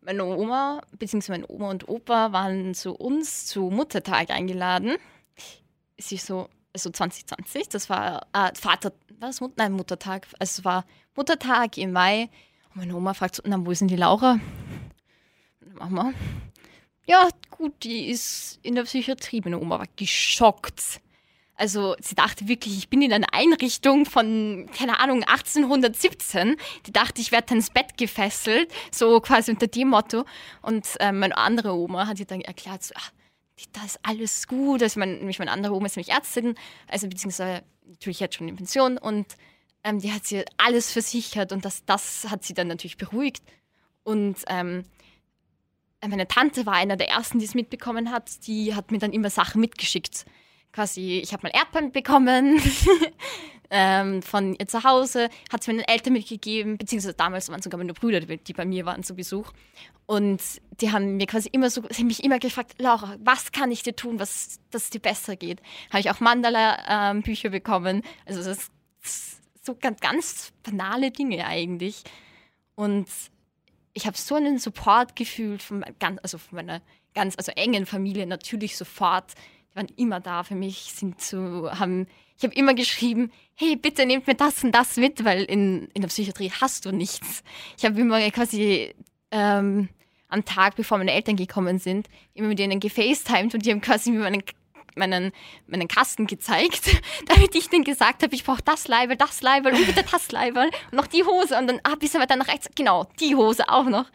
S1: Meine Oma, beziehungsweise meine Oma und Opa waren zu uns zu Muttertag eingeladen. Es ist so, also 2020, das war äh, Vater, was? Nein, Muttertag. Also es war Muttertag im Mai. Und meine Oma fragt so, na, wo ist denn die Laura? Mama, ja, gut, die ist in der Psychiatrie. Meine Oma war geschockt. Also sie dachte wirklich, ich bin in einer Einrichtung von, keine Ahnung, 1817. Die dachte, ich werde ins Bett gefesselt, so quasi unter dem Motto. Und äh, meine andere Oma hat ihr dann erklärt, so, ach, da ist alles gut. Also mein, nämlich meine andere Oma ist nämlich Ärztin, also beziehungsweise natürlich jetzt schon in Pension. Und ähm, die hat sie alles versichert und das, das hat sie dann natürlich beruhigt. Und ähm, meine Tante war einer der ersten, die es mitbekommen hat. Die hat mir dann immer Sachen mitgeschickt quasi, ich habe mal Erdbeeren bekommen ähm, von ihr zu Hause, hat es meinen Eltern mitgegeben, beziehungsweise damals waren sogar meine Brüder, die, bei mir waren zu Besuch. Und die haben mir quasi immer so, sie haben mich immer gefragt, Laura, was kann ich dir tun, was, dass es dir besser geht? Habe ich auch Mandala-Bücher ähm, bekommen. Also das ist so ganz, ganz banale Dinge eigentlich. Und ich habe so einen Support gefühlt von, also von meiner ganz also engen Familie natürlich sofort waren immer da für mich, sind zu haben. Ich habe immer geschrieben, hey, bitte nehmt mir das und das mit, weil in, in der Psychiatrie hast du nichts. Ich habe immer quasi ähm, am Tag, bevor meine Eltern gekommen sind, immer mit denen gefacetimed und die haben quasi mir meinen, meinen, meinen Kasten gezeigt, damit ich denen gesagt habe, ich brauche das Leibel, das Leibel und bitte das Leibel und noch die Hose und dann, ah, bisschen weiter nach rechts, genau, die Hose auch noch.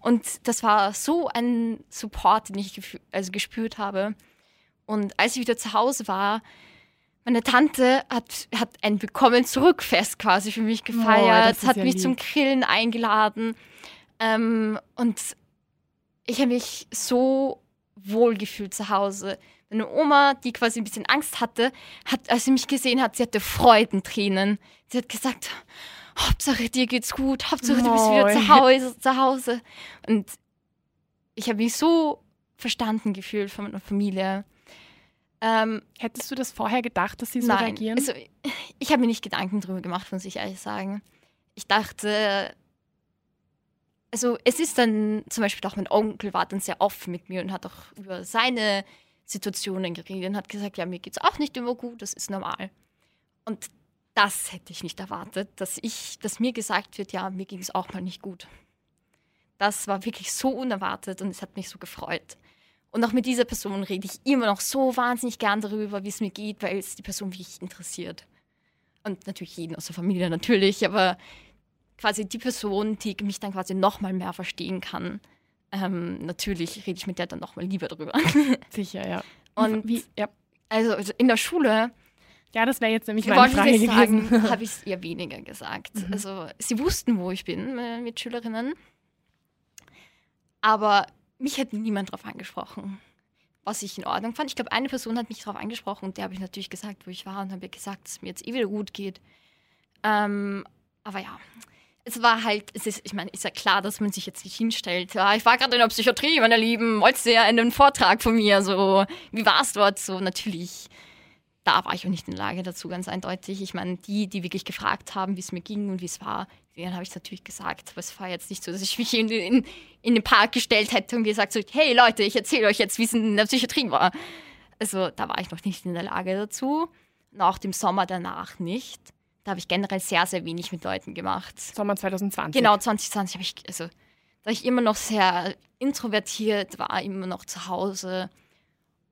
S1: Und das war so ein Support, den ich also gespürt habe. Und als ich wieder zu Hause war, meine Tante hat, hat ein Willkommen zurückfest quasi für mich gefeiert, oh, hat ja mich lieb. zum Grillen eingeladen. Ähm, und ich habe mich so wohl gefühlt zu Hause. Meine Oma, die quasi ein bisschen Angst hatte, hat, als sie mich gesehen hat, sie hatte Freudentränen. Sie hat gesagt, Hauptsache dir geht's gut, Hauptsache du bist wieder zu Hause, zu Hause. Und ich habe mich so verstanden gefühlt von meiner Familie.
S3: Ähm, Hättest du das vorher gedacht, dass sie so
S1: nein,
S3: reagieren?
S1: Also, ich habe mir nicht Gedanken darüber gemacht, muss ich ehrlich sagen. Ich dachte, also es ist dann zum Beispiel auch mein Onkel war dann sehr offen mit mir und hat auch über seine Situationen geredet und hat gesagt, ja, mir geht es auch nicht immer gut, das ist normal. Und das hätte ich nicht erwartet, dass ich, dass mir gesagt wird, ja, mir ging es auch mal nicht gut. Das war wirklich so unerwartet und es hat mich so gefreut. Und auch mit dieser Person rede ich immer noch so wahnsinnig gern darüber, wie es mir geht, weil es die Person wirklich interessiert. Und natürlich jeden aus der Familie natürlich, aber quasi die Person, die mich dann quasi noch mal mehr verstehen kann. Ähm, natürlich rede ich mit der dann noch mal lieber drüber.
S3: Sicher, ja.
S1: Und wie, ja. Also, also in der Schule
S3: ja, das wäre jetzt nämlich meine Frage gewesen.
S1: habe ich es eher weniger gesagt. Mhm. Also sie wussten, wo ich bin äh, mit Schülerinnen. Aber mich hat niemand darauf angesprochen, was ich in Ordnung fand. Ich glaube, eine Person hat mich darauf angesprochen und der habe ich natürlich gesagt, wo ich war und habe gesagt, dass es mir jetzt eh wieder gut geht. Ähm, aber ja, es war halt, es ist, ich meine, ist ja klar, dass man sich jetzt nicht hinstellt. Ja, ich war gerade in der Psychiatrie, meine Lieben, wolltest du ja einen Vortrag von mir, so, wie war es dort? So, natürlich, da war ich auch nicht in der Lage dazu, ganz eindeutig. Ich meine, die, die wirklich gefragt haben, wie es mir ging und wie es war, denen habe ich natürlich gesagt. Aber es war jetzt nicht so, dass ich mich in, in, in den Park gestellt hätte und gesagt so, hey Leute, ich erzähle euch jetzt, wie es in der Psychiatrie war. Also, da war ich noch nicht in der Lage dazu. Nach dem Sommer danach nicht da habe ich generell sehr, sehr wenig mit Leuten gemacht.
S3: Sommer 2020.
S1: Genau, 2020 habe ich, also da ich immer noch sehr introvertiert war, immer noch zu Hause.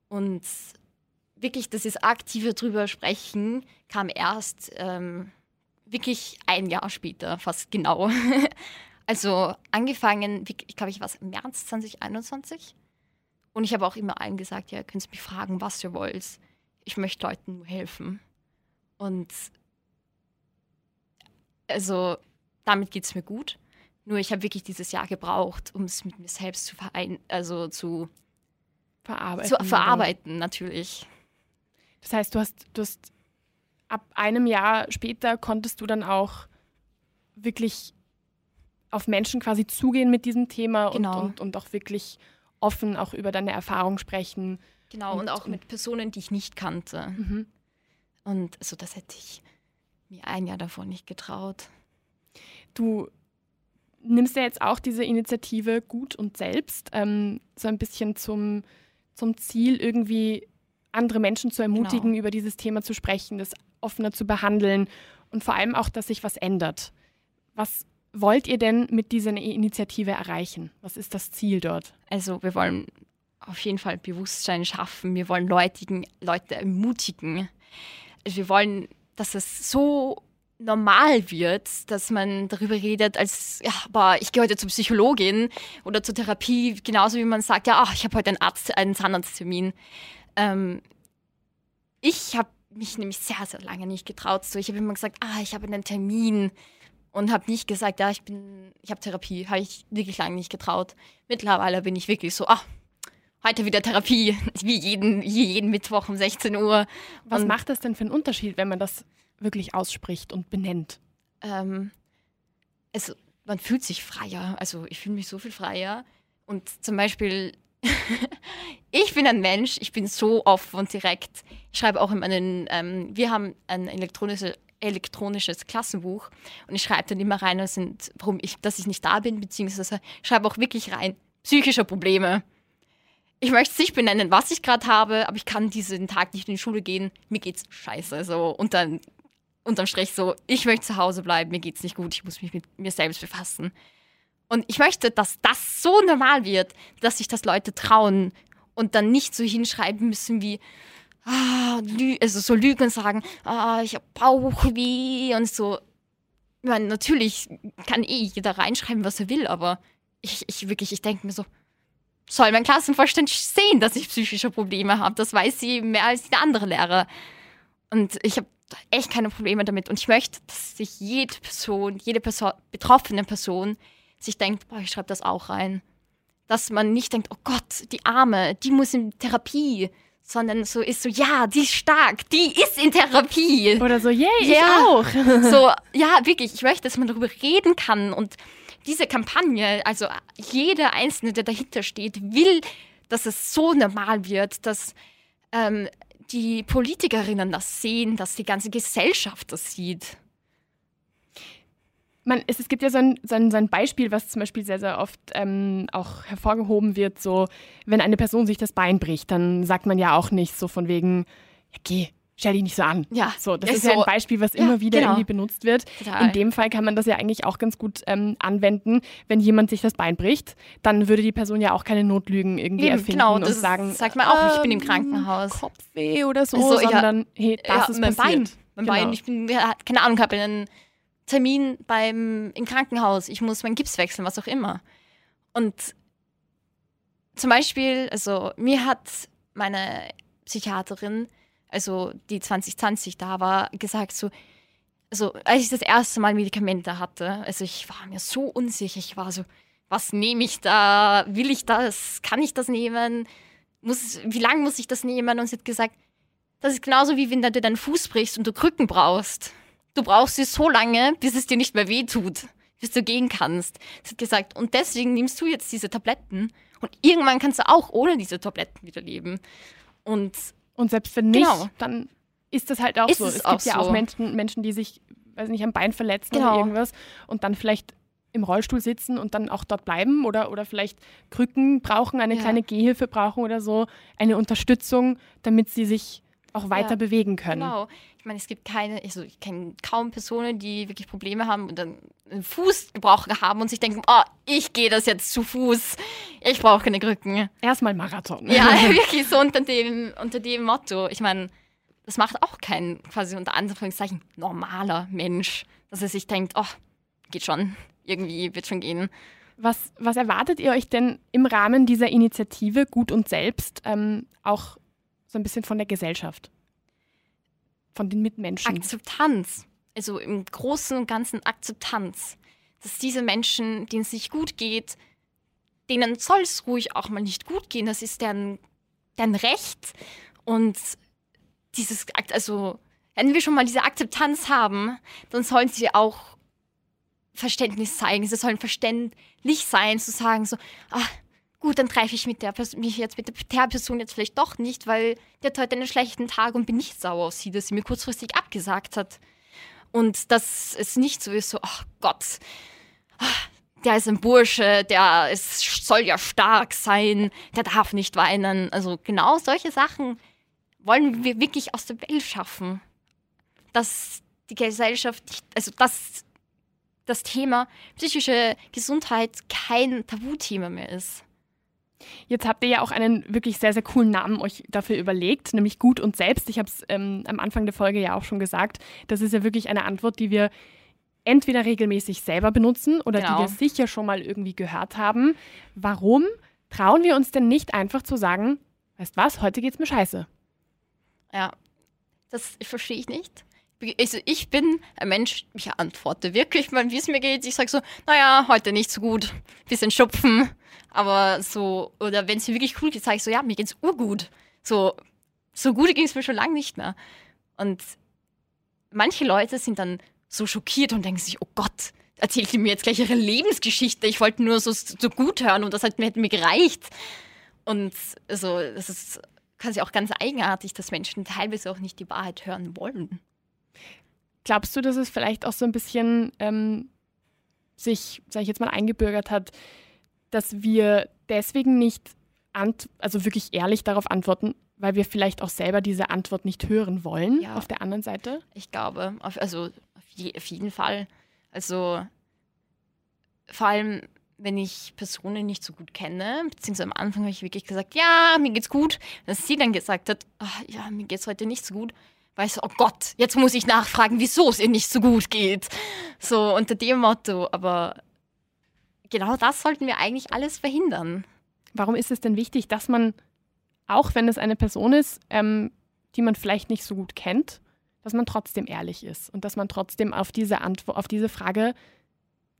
S1: Und wirklich, das ist aktive drüber sprechen, kam erst ähm, wirklich ein Jahr später, fast genau. also angefangen, ich glaube, ich war im März 2021. Und ich habe auch immer allen gesagt, ja, ihr könnt mich fragen, was ihr wollt. Ich möchte Leuten nur helfen. Und also damit geht es mir gut. Nur ich habe wirklich dieses Jahr gebraucht, um es mit mir selbst zu verein also zu
S3: verarbeiten.
S1: Zu verarbeiten, natürlich.
S3: Das heißt, du hast, du hast ab einem Jahr später konntest du dann auch wirklich auf Menschen quasi zugehen mit diesem Thema genau. und, und, und auch wirklich offen auch über deine Erfahrung sprechen.
S1: Genau, und, und auch mit Personen, die ich nicht kannte. Mhm. Und also das hätte ich mir ein Jahr davor nicht getraut.
S3: Du nimmst ja jetzt auch diese Initiative gut und selbst ähm, so ein bisschen zum, zum Ziel, irgendwie andere Menschen zu ermutigen, genau. über dieses Thema zu sprechen, das offener zu behandeln und vor allem auch, dass sich was ändert. Was wollt ihr denn mit dieser Initiative erreichen? Was ist das Ziel dort?
S1: Also wir wollen auf jeden Fall Bewusstsein schaffen. Wir wollen Leutigen, Leute ermutigen. Wir wollen dass es so normal wird, dass man darüber redet, als, ja, boah, ich gehe heute zur Psychologin oder zur Therapie, genauso wie man sagt, ja, ach, ich habe heute einen Arzt, einen Zahnarzttermin. Ähm, ich habe mich nämlich sehr, sehr lange nicht getraut. So, ich habe immer gesagt, ah, ich habe einen Termin und habe nicht gesagt, ja, ich bin, ich habe Therapie. Habe ich wirklich lange nicht getraut. Mittlerweile bin ich wirklich so, ah, heute wieder Therapie, wie jeden, jeden Mittwoch um 16 Uhr.
S3: Was und, macht das denn für einen Unterschied, wenn man das wirklich ausspricht und benennt?
S1: Ähm, es, man fühlt sich freier. Also ich fühle mich so viel freier. Und zum Beispiel, ich bin ein Mensch, ich bin so offen und direkt. Ich schreibe auch in meinen, ähm, wir haben ein elektronisches elektronisches Klassenbuch und ich schreibe dann immer rein, sind, warum ich, dass ich nicht da bin, beziehungsweise schreibe auch wirklich rein psychische Probleme ich möchte es nicht benennen, was ich gerade habe, aber ich kann diesen Tag nicht in die Schule gehen. Mir geht's scheiße. So. Und dann unterm Strich so, ich möchte zu Hause bleiben, mir geht's nicht gut, ich muss mich mit mir selbst befassen. Und ich möchte, dass das so normal wird, dass sich das Leute trauen und dann nicht so hinschreiben müssen wie, ah, also so Lügen sagen, ah, ich habe Bauchweh und so. Ich meine, natürlich kann eh jeder reinschreiben, was er will, aber ich, ich wirklich, ich denke mir so, soll mein Klassenvorstand sehen, dass ich psychische Probleme habe. Das weiß sie mehr als der andere Lehrer. Und ich habe echt keine Probleme damit. Und ich möchte, dass sich jede Person, jede Person, betroffene Person sich denkt, boah, ich schreibe das auch rein. Dass man nicht denkt, oh Gott, die Arme, die muss in Therapie, sondern so ist so, ja, die ist stark, die ist in Therapie.
S3: Oder so, yay, yeah, ja. ich auch.
S1: so, ja, wirklich, ich möchte, dass man darüber reden kann und diese Kampagne, also jeder Einzelne, der dahinter steht, will, dass es so normal wird, dass ähm, die Politikerinnen das sehen, dass die ganze Gesellschaft das sieht.
S3: Man, es, es, gibt ja so ein, so, ein, so ein, Beispiel, was zum Beispiel sehr, sehr oft ähm, auch hervorgehoben wird, so wenn eine Person sich das Bein bricht, dann sagt man ja auch nicht so von wegen, ja, geh, stell dich nicht so an. Ja. So, das ist, ist so, ja ein Beispiel, was ja, immer wieder genau. irgendwie benutzt wird. Total. In dem Fall kann man das ja eigentlich auch ganz gut ähm, anwenden. Wenn jemand sich das Bein bricht, dann würde die Person ja auch keine Notlügen irgendwie Eben, erfinden genau, und sagen,
S1: sagt man auch, ähm, ich bin im ähm, Krankenhaus.
S3: Kopfweh oder so, so sondern ja, hey, das ist mein
S1: passiert. Bein. Mein genau. Bein, ich bin, keine Ahnung, habe einen Termin beim, im Krankenhaus, ich muss meinen Gips wechseln, was auch immer. Und zum Beispiel, also mir hat meine Psychiaterin also die 2020 da war, gesagt so, also als ich das erste Mal Medikamente hatte, also ich war mir so unsicher, ich war so, was nehme ich da? Will ich das? Kann ich das nehmen? Muss, wie lange muss ich das nehmen? Und sie hat gesagt, das ist genauso wie wenn du deinen Fuß brichst und du Krücken brauchst. Du brauchst sie so lange, bis es dir nicht mehr weh tut, bis du gehen kannst. Sie hat gesagt, und deswegen nimmst du jetzt diese Tabletten und irgendwann kannst du auch ohne diese Tabletten wieder leben. Und,
S3: und selbst wenn nicht, genau. dann ist das halt auch
S1: ist
S3: so.
S1: Es,
S3: es
S1: gibt
S3: ja
S1: so.
S3: auch Menschen, Menschen, die sich, weiß nicht, am Bein verletzen
S1: genau.
S3: oder irgendwas und dann vielleicht im Rollstuhl sitzen und dann auch dort bleiben oder, oder vielleicht Krücken brauchen, eine ja. kleine Gehhilfe brauchen oder so, eine Unterstützung, damit sie sich auch weiter ja, bewegen können.
S1: Genau. Ich meine, es gibt keine, also ich kenne kaum Personen, die wirklich Probleme haben und dann einen Fuß gebrochen haben und sich denken, oh, ich gehe das jetzt zu Fuß. Ich brauche keine Krücken.
S3: Erstmal Marathon.
S1: Ja, wirklich so unter dem, unter dem Motto. Ich meine, das macht auch kein quasi unter Anführungszeichen normaler Mensch, dass er sich denkt, oh, geht schon, irgendwie wird schon gehen.
S3: Was, was erwartet ihr euch denn im Rahmen dieser Initiative Gut und Selbst ähm, auch so ein bisschen von der Gesellschaft? Von den Mitmenschen?
S1: Akzeptanz. Also im Großen und Ganzen Akzeptanz. Dass diese Menschen, denen es nicht gut geht, denen soll es ruhig auch mal nicht gut gehen. Das ist deren, deren Recht. Und dieses, also, wenn wir schon mal diese Akzeptanz haben, dann sollen sie auch Verständnis zeigen. Sie sollen verständlich sein, zu sagen so, ah, gut, dann treffe ich mit der mich jetzt mit der Person jetzt vielleicht doch nicht, weil der hat heute einen schlechten Tag und bin nicht sauer auf sie, dass sie mir kurzfristig abgesagt hat. Und dass es nicht so ist, so, ach Gott, der ist ein Bursche, der ist, soll ja stark sein, der darf nicht weinen. Also genau solche Sachen wollen wir wirklich aus der Welt schaffen. Dass die Gesellschaft, nicht, also dass das Thema psychische Gesundheit kein Tabuthema mehr ist.
S3: Jetzt habt ihr ja auch einen wirklich sehr, sehr coolen Namen euch dafür überlegt, nämlich Gut und Selbst. Ich habe es ähm, am Anfang der Folge ja auch schon gesagt. Das ist ja wirklich eine Antwort, die wir entweder regelmäßig selber benutzen oder genau. die wir sicher schon mal irgendwie gehört haben. Warum trauen wir uns denn nicht einfach zu sagen, weißt was, heute geht's mir scheiße?
S1: Ja, das verstehe ich nicht. Also ich bin ein Mensch, ich antworte wirklich, wie es mir geht. Ich sage so, naja, heute nicht so gut, bisschen schupfen. Aber so, oder wenn es mir wirklich cool geht, sage ich so, ja, mir geht's urgut. So, so gut ging es mir schon lange nicht mehr. Und manche Leute sind dann so schockiert und denken sich, oh Gott, erzählt die mir jetzt gleich ihre Lebensgeschichte. Ich wollte nur so, so gut hören und das hat mir, mir gereicht. Und also, das ist quasi auch ganz eigenartig, dass Menschen teilweise auch nicht die Wahrheit hören wollen.
S3: Glaubst du, dass es vielleicht auch so ein bisschen ähm, sich, sag ich jetzt mal, eingebürgert hat, dass wir deswegen nicht, also wirklich ehrlich darauf antworten, weil wir vielleicht auch selber diese Antwort nicht hören wollen
S1: ja.
S3: auf der anderen Seite?
S1: Ich glaube, auf, also auf, je, auf jeden Fall. Also vor allem, wenn ich Personen nicht so gut kenne, beziehungsweise am Anfang habe ich wirklich gesagt, ja, mir geht's gut. Dass sie dann gesagt hat, ach, ja, mir geht's heute nicht so gut, ich so, oh Gott, jetzt muss ich nachfragen, wieso es ihr nicht so gut geht. So unter dem Motto. Aber genau das sollten wir eigentlich alles verhindern.
S3: Warum ist es denn wichtig, dass man, auch wenn es eine Person ist, ähm, die man vielleicht nicht so gut kennt, dass man trotzdem ehrlich ist und dass man trotzdem auf diese, Antwo auf diese Frage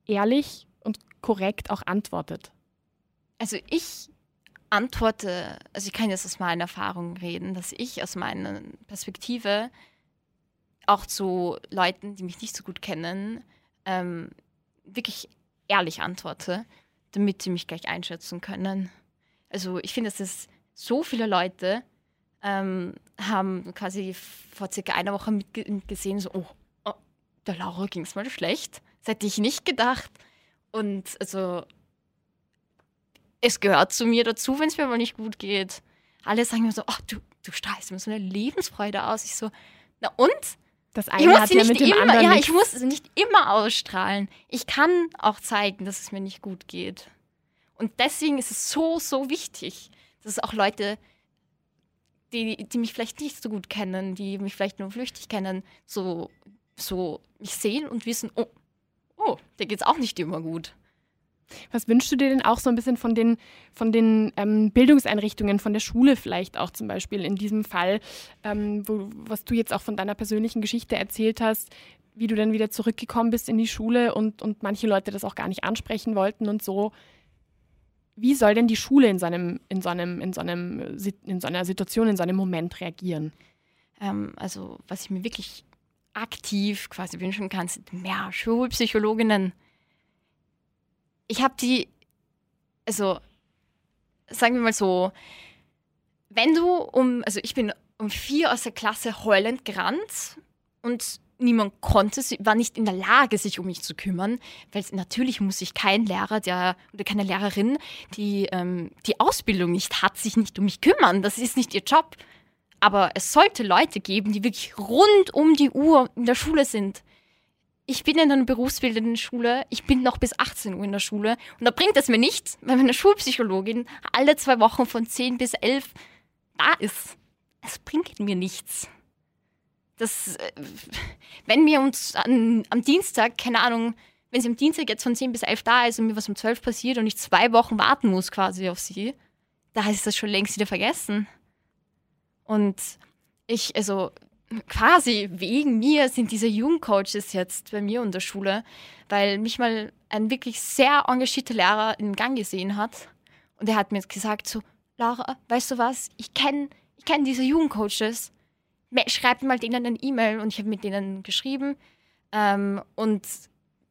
S3: ehrlich und korrekt auch antwortet?
S1: Also ich antworte, also ich kann jetzt aus meiner Erfahrung reden, dass ich aus meiner Perspektive auch zu Leuten, die mich nicht so gut kennen, ähm, wirklich ehrlich antworte, damit sie mich gleich einschätzen können. Also ich finde, dass es so viele Leute ähm, haben quasi vor circa einer Woche mitgesehen, so, oh, oh der Laura ging es mal schlecht. Das hätte ich nicht gedacht. Und also es gehört zu mir dazu, wenn es mir mal nicht gut geht. Alle sagen mir so, ach, du, du strahlst mir so eine Lebensfreude aus. Ich so, na und?
S3: Das eine hat ja mit dem
S1: immer,
S3: anderen
S1: Ja, ich muss es nicht immer ausstrahlen. Ich kann auch zeigen, dass es mir nicht gut geht. Und deswegen ist es so, so wichtig, dass auch Leute, die, die mich vielleicht nicht so gut kennen, die mich vielleicht nur flüchtig kennen, so, so mich sehen und wissen, oh, oh, der geht's auch nicht immer gut.
S3: Was wünschst du dir denn auch so ein bisschen von den, von den ähm, Bildungseinrichtungen, von der Schule vielleicht auch zum Beispiel in diesem Fall, ähm, wo, was du jetzt auch von deiner persönlichen Geschichte erzählt hast, wie du dann wieder zurückgekommen bist in die Schule und, und manche Leute das auch gar nicht ansprechen wollten und so. wie soll denn die Schule in, seinem, in, so einem, in, so einem, in so einer Situation, in so einem Moment reagieren?
S1: Ähm, also, was ich mir wirklich aktiv quasi wünschen kann, sind mehr Schulpsychologinnen. Ich habe die, also sagen wir mal so, wenn du um, also ich bin um vier aus der Klasse heulend gerannt und niemand konnte, war nicht in der Lage, sich um mich zu kümmern, weil natürlich muss sich kein Lehrer der, oder keine Lehrerin, die ähm, die Ausbildung nicht hat, sich nicht um mich kümmern. Das ist nicht ihr Job. Aber es sollte Leute geben, die wirklich rund um die Uhr in der Schule sind. Ich bin in einer berufsbildenden Schule, ich bin noch bis 18 Uhr in der Schule und da bringt es mir nichts, wenn meine Schulpsychologin alle zwei Wochen von 10 bis 11 da ist. Es bringt mir nichts. Das, äh, wenn wir uns an, am Dienstag, keine Ahnung, wenn sie am Dienstag jetzt von 10 bis 11 da ist und mir was um 12 passiert und ich zwei Wochen warten muss quasi auf sie, da ist das schon längst wieder vergessen. Und ich, also quasi wegen mir sind diese Jugendcoaches jetzt bei mir in der Schule, weil mich mal ein wirklich sehr engagierter Lehrer in Gang gesehen hat. Und er hat mir gesagt so, Laura, weißt du was, ich kenne ich kenn diese Jugendcoaches. Schreibt mal denen eine E-Mail und ich habe mit denen geschrieben. Ähm, und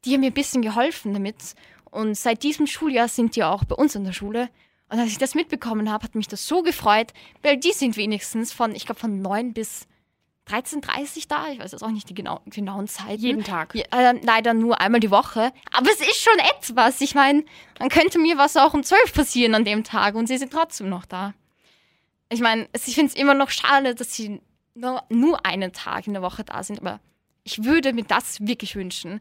S1: die haben mir ein bisschen geholfen damit. Und seit diesem Schuljahr sind die auch bei uns in der Schule. Und als ich das mitbekommen habe, hat mich das so gefreut, weil die sind wenigstens von, ich glaube, von 9 bis 13.30 da. Ich weiß jetzt auch nicht die genau, genauen Zeiten.
S3: Jeden Tag.
S1: Ja, äh, leider nur einmal die Woche. Aber es ist schon etwas. Ich meine, dann könnte mir was auch um 12 passieren an dem Tag und sie sind trotzdem noch da. Ich meine, ich finde es immer noch schade, dass sie nur, nur einen Tag in der Woche da sind, aber ich würde mir das wirklich wünschen.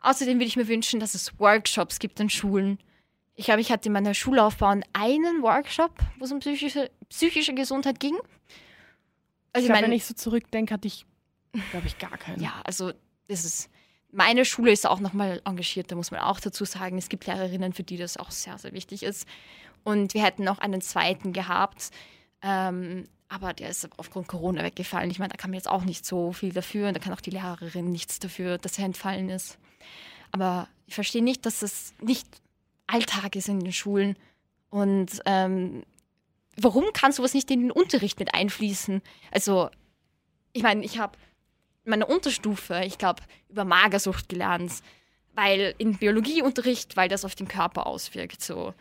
S1: Außerdem würde ich mir wünschen, dass es Workshops gibt an Schulen ich glaube, ich hatte in meiner Schullaufbahn einen Workshop, wo es um psychische, psychische Gesundheit ging.
S3: Also ich glaube, wenn ich so zurückdenke, hatte ich, glaube ich, gar keinen.
S1: Ja, also das ist, meine Schule ist auch nochmal engagiert, da muss man auch dazu sagen. Es gibt Lehrerinnen, für die das auch sehr, sehr wichtig ist. Und wir hätten noch einen zweiten gehabt, ähm, aber der ist aufgrund Corona weggefallen. Ich meine, da kann man jetzt auch nicht so viel dafür und da kann auch die Lehrerin nichts dafür, dass er entfallen ist. Aber ich verstehe nicht, dass es nicht Alltag ist in den Schulen. Und ähm, warum kann sowas nicht in den Unterricht mit einfließen? Also, ich meine, ich habe in meiner Unterstufe, ich glaube, über Magersucht gelernt, weil in Biologieunterricht, weil das auf den Körper auswirkt. So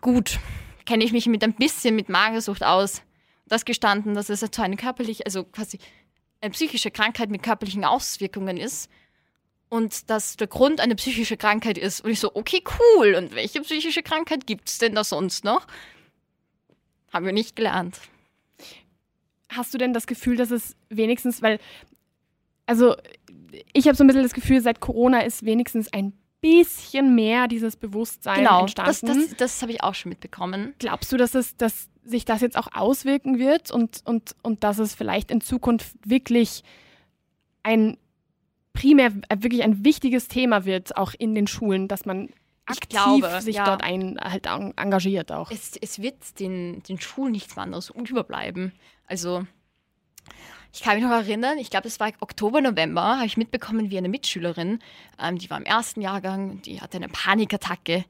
S1: gut, kenne ich mich mit ein bisschen mit Magersucht aus. Das gestanden, dass es eine körperliche, also quasi eine psychische Krankheit mit körperlichen Auswirkungen ist und dass der Grund eine psychische Krankheit ist. Und ich so, okay, cool. Und welche psychische Krankheit gibt es denn da sonst noch? Haben wir nicht gelernt.
S3: Hast du denn das Gefühl, dass es wenigstens, weil, also ich habe so ein bisschen das Gefühl, seit Corona ist wenigstens ein bisschen mehr dieses Bewusstsein
S1: genau,
S3: entstanden.
S1: Das, das, das habe ich auch schon mitbekommen.
S3: Glaubst du, dass, es, dass sich das jetzt auch auswirken wird und, und, und dass es vielleicht in Zukunft wirklich ein primär wirklich ein wichtiges Thema wird, auch in den Schulen, dass man aktiv glaube, sich ja. dort ein, halt engagiert auch.
S1: Es, es wird den, den Schulen nichts anderes überbleiben. Also ich kann mich noch erinnern, ich glaube, es war Oktober, November, habe ich mitbekommen, wie eine Mitschülerin, ähm, die war im ersten Jahrgang, die hatte eine Panikattacke.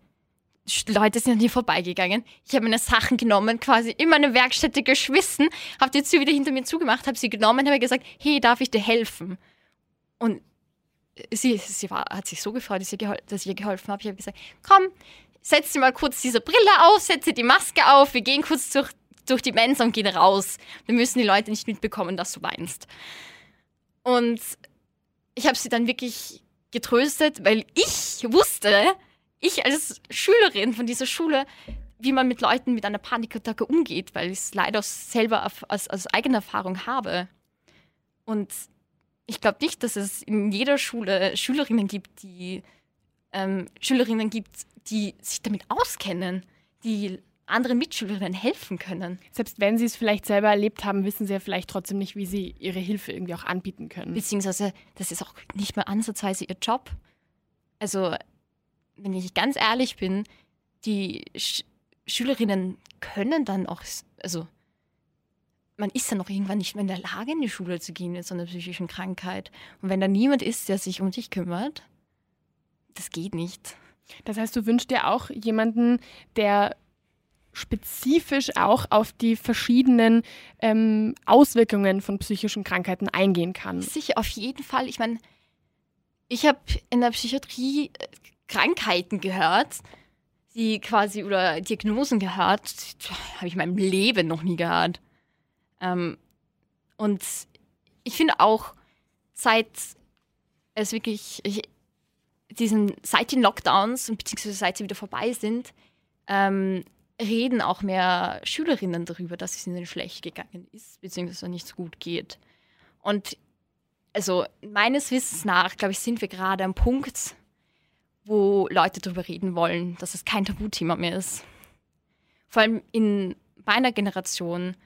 S1: Leute sind an ihr vorbeigegangen. Ich habe meine Sachen genommen, quasi in meine Werkstätte geschmissen, habe die Tür wieder hinter mir zugemacht, habe sie genommen, habe gesagt, hey, darf ich dir helfen? Und sie, sie war, hat sich so gefreut, dass ich, dass ich ihr geholfen habe. Ich habe gesagt, komm, setz dir mal kurz diese Brille auf, setze die Maske auf, wir gehen kurz durch, durch die Mensa und gehen raus. Wir müssen die Leute nicht mitbekommen, dass du weinst. Und ich habe sie dann wirklich getröstet, weil ich wusste, ich als Schülerin von dieser Schule, wie man mit Leuten mit einer Panikattacke umgeht, weil ich es leider selber als, als eigene Erfahrung habe. Und ich glaube nicht, dass es in jeder Schule Schülerinnen gibt, die ähm, Schülerinnen gibt, die sich damit auskennen, die anderen Mitschülerinnen helfen können.
S3: Selbst wenn sie es vielleicht selber erlebt haben, wissen sie ja vielleicht trotzdem nicht, wie sie ihre Hilfe irgendwie auch anbieten können.
S1: Beziehungsweise, das ist auch nicht mehr ansatzweise ihr Job. Also, wenn ich ganz ehrlich bin, die Sch Schülerinnen können dann auch, also man ist dann noch irgendwann nicht mehr in der Lage, in die Schule zu gehen mit so einer psychischen Krankheit. Und wenn da niemand ist, der sich um dich kümmert, das geht nicht.
S3: Das heißt, du wünschst dir auch jemanden, der spezifisch auch auf die verschiedenen ähm, Auswirkungen von psychischen Krankheiten eingehen kann.
S1: Sicher, auf jeden Fall. Ich meine, ich habe in der Psychiatrie äh, Krankheiten gehört, die quasi, oder Diagnosen gehört, habe ich in meinem Leben noch nie gehört. Ähm, und ich finde auch, seit es wirklich, ich, diesen, seit den Lockdowns, beziehungsweise seit sie wieder vorbei sind, ähm, reden auch mehr Schülerinnen darüber, dass es ihnen schlecht gegangen ist, beziehungsweise nicht so gut geht. Und also meines Wissens nach, glaube ich, sind wir gerade am Punkt, wo Leute darüber reden wollen, dass es kein Tabuthema mehr ist. Vor allem in meiner Generation,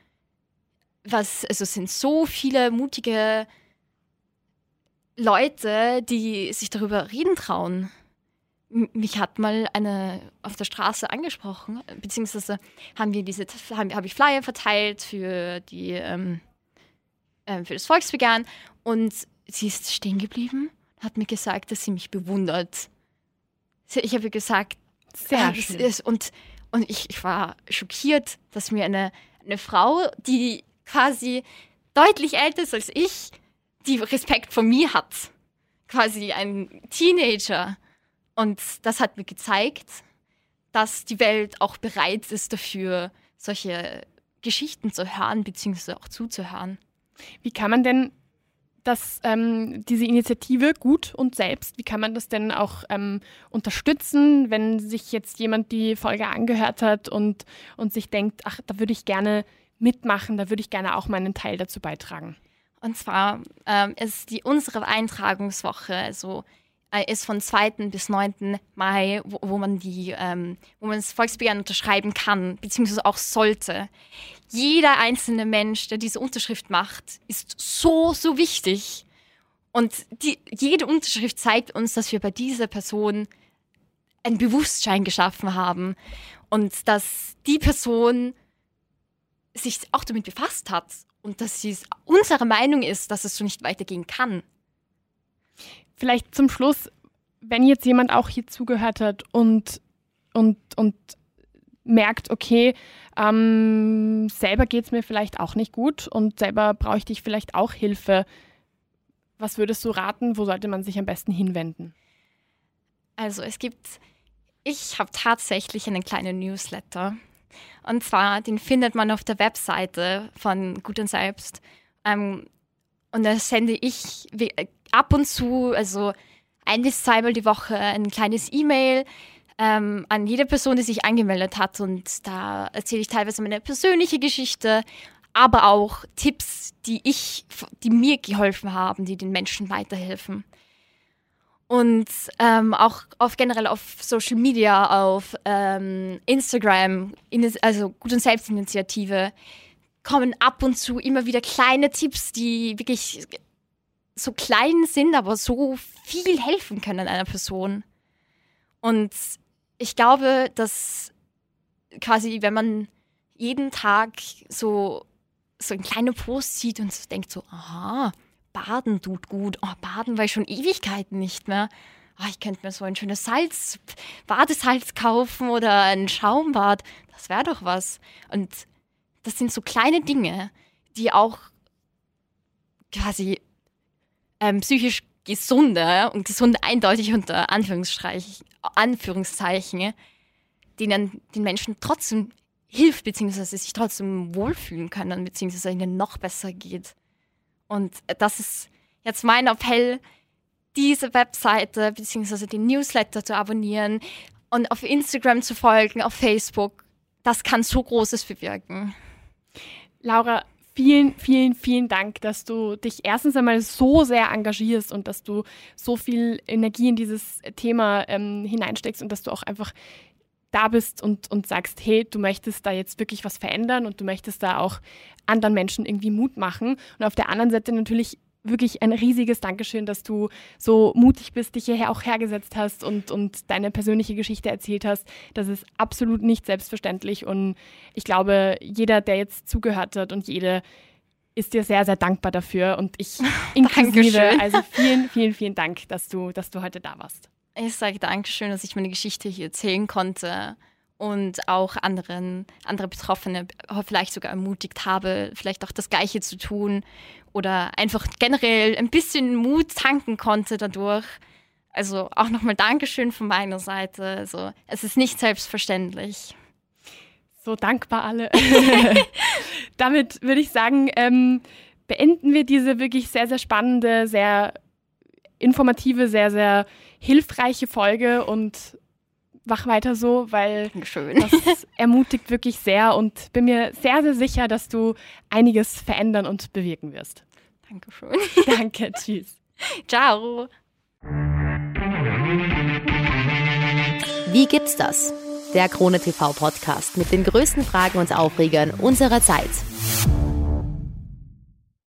S1: was, also sind so viele mutige Leute, die sich darüber reden trauen mich hat mal eine auf der Straße angesprochen, beziehungsweise haben wir diese, habe ich Flyer verteilt für die, ähm, äh, für das Volksbegehren und sie ist stehen geblieben, hat mir gesagt, dass sie mich bewundert. Ich habe gesagt,
S3: sehr ah, schön. Ist,
S1: und, und ich, ich war schockiert, dass mir eine, eine Frau, die quasi deutlich älter ist als ich, die Respekt vor mir hat. Quasi ein Teenager und das hat mir gezeigt, dass die Welt auch bereit ist dafür, solche Geschichten zu hören, beziehungsweise auch zuzuhören.
S3: Wie kann man denn das, ähm, diese Initiative gut und selbst, wie kann man das denn auch ähm, unterstützen, wenn sich jetzt jemand die Folge angehört hat und, und sich denkt, ach, da würde ich gerne mitmachen, da würde ich gerne auch meinen Teil dazu beitragen?
S1: Und zwar ähm, ist die unsere Eintragungswoche, also äh, ist von 2. bis 9. Mai, wo, wo man die, ähm, wo man das Volksbegehren unterschreiben kann, beziehungsweise auch sollte. Jeder einzelne Mensch, der diese Unterschrift macht, ist so, so wichtig. Und die, jede Unterschrift zeigt uns, dass wir bei dieser Person ein Bewusstsein geschaffen haben und dass die Person sich auch damit befasst hat und dass sie unsere Meinung ist, dass es so nicht weitergehen kann.
S3: Vielleicht zum Schluss, wenn jetzt jemand auch hier zugehört hat und, und, und merkt, okay, ähm, selber geht es mir vielleicht auch nicht gut und selber bräuchte ich vielleicht auch Hilfe. Was würdest du raten? Wo sollte man sich am besten hinwenden?
S1: Also es gibt, ich habe tatsächlich einen kleinen Newsletter. Und zwar, den findet man auf der Webseite von Gut und Selbst. Ähm, und da sende ich ab und zu, also ein bis zweimal die Woche, ein kleines E-Mail ähm, an jede Person, die sich angemeldet hat. Und da erzähle ich teilweise meine persönliche Geschichte, aber auch Tipps, die ich, die mir geholfen haben, die den Menschen weiterhelfen. Und ähm, auch auf generell auf Social Media, auf ähm, Instagram, also Gut und Selbstinitiative, kommen ab und zu immer wieder kleine Tipps, die wirklich so klein sind, aber so viel helfen können einer Person. Und ich glaube, dass quasi, wenn man jeden Tag so, so einen kleinen Post sieht und denkt so, aha, Baden tut gut. Oh, Baden war ich schon Ewigkeiten nicht mehr. Oh, ich könnte mir so ein schönes Salz, Badesalz kaufen oder ein Schaumbad. Das wäre doch was. Und das sind so kleine Dinge, die auch quasi ähm, psychisch gesunde und gesunde eindeutig unter Anführungszeichen, denen den Menschen trotzdem hilft, beziehungsweise sich trotzdem wohlfühlen können, beziehungsweise ihnen noch besser geht. Und das ist jetzt mein Appell, diese Webseite beziehungsweise den Newsletter zu abonnieren und auf Instagram zu folgen, auf Facebook. Das kann so Großes bewirken.
S3: Laura, vielen, vielen, vielen Dank, dass du dich erstens einmal so sehr engagierst und dass du so viel Energie in dieses Thema ähm, hineinsteckst und dass du auch einfach da bist und, und sagst, hey, du möchtest da jetzt wirklich was verändern und du möchtest da auch anderen Menschen irgendwie Mut machen. Und auf der anderen Seite natürlich wirklich ein riesiges Dankeschön, dass du so mutig bist, dich hierher auch hergesetzt hast und, und deine persönliche Geschichte erzählt hast. Das ist absolut nicht selbstverständlich und ich glaube, jeder, der jetzt zugehört hat und jede ist dir sehr, sehr dankbar dafür und ich inklusive. Also vielen, vielen, vielen Dank, dass du, dass du heute da warst.
S1: Ich sage Dankeschön, dass ich meine Geschichte hier erzählen konnte und auch anderen, andere Betroffene vielleicht sogar ermutigt habe, vielleicht auch das Gleiche zu tun oder einfach generell ein bisschen Mut tanken konnte dadurch. Also auch nochmal Dankeschön von meiner Seite. Also es ist nicht selbstverständlich.
S3: So dankbar alle. Damit würde ich sagen, ähm, beenden wir diese wirklich sehr, sehr spannende, sehr informative, sehr, sehr hilfreiche Folge und mach weiter so, weil
S1: Dankeschön.
S3: das ermutigt wirklich sehr und bin mir sehr, sehr sicher, dass du einiges verändern und bewirken wirst.
S1: Dankeschön.
S3: Danke, tschüss.
S1: Ciao.
S2: Wie gibt's das? Der Krone TV Podcast mit den größten Fragen und Aufregern unserer Zeit.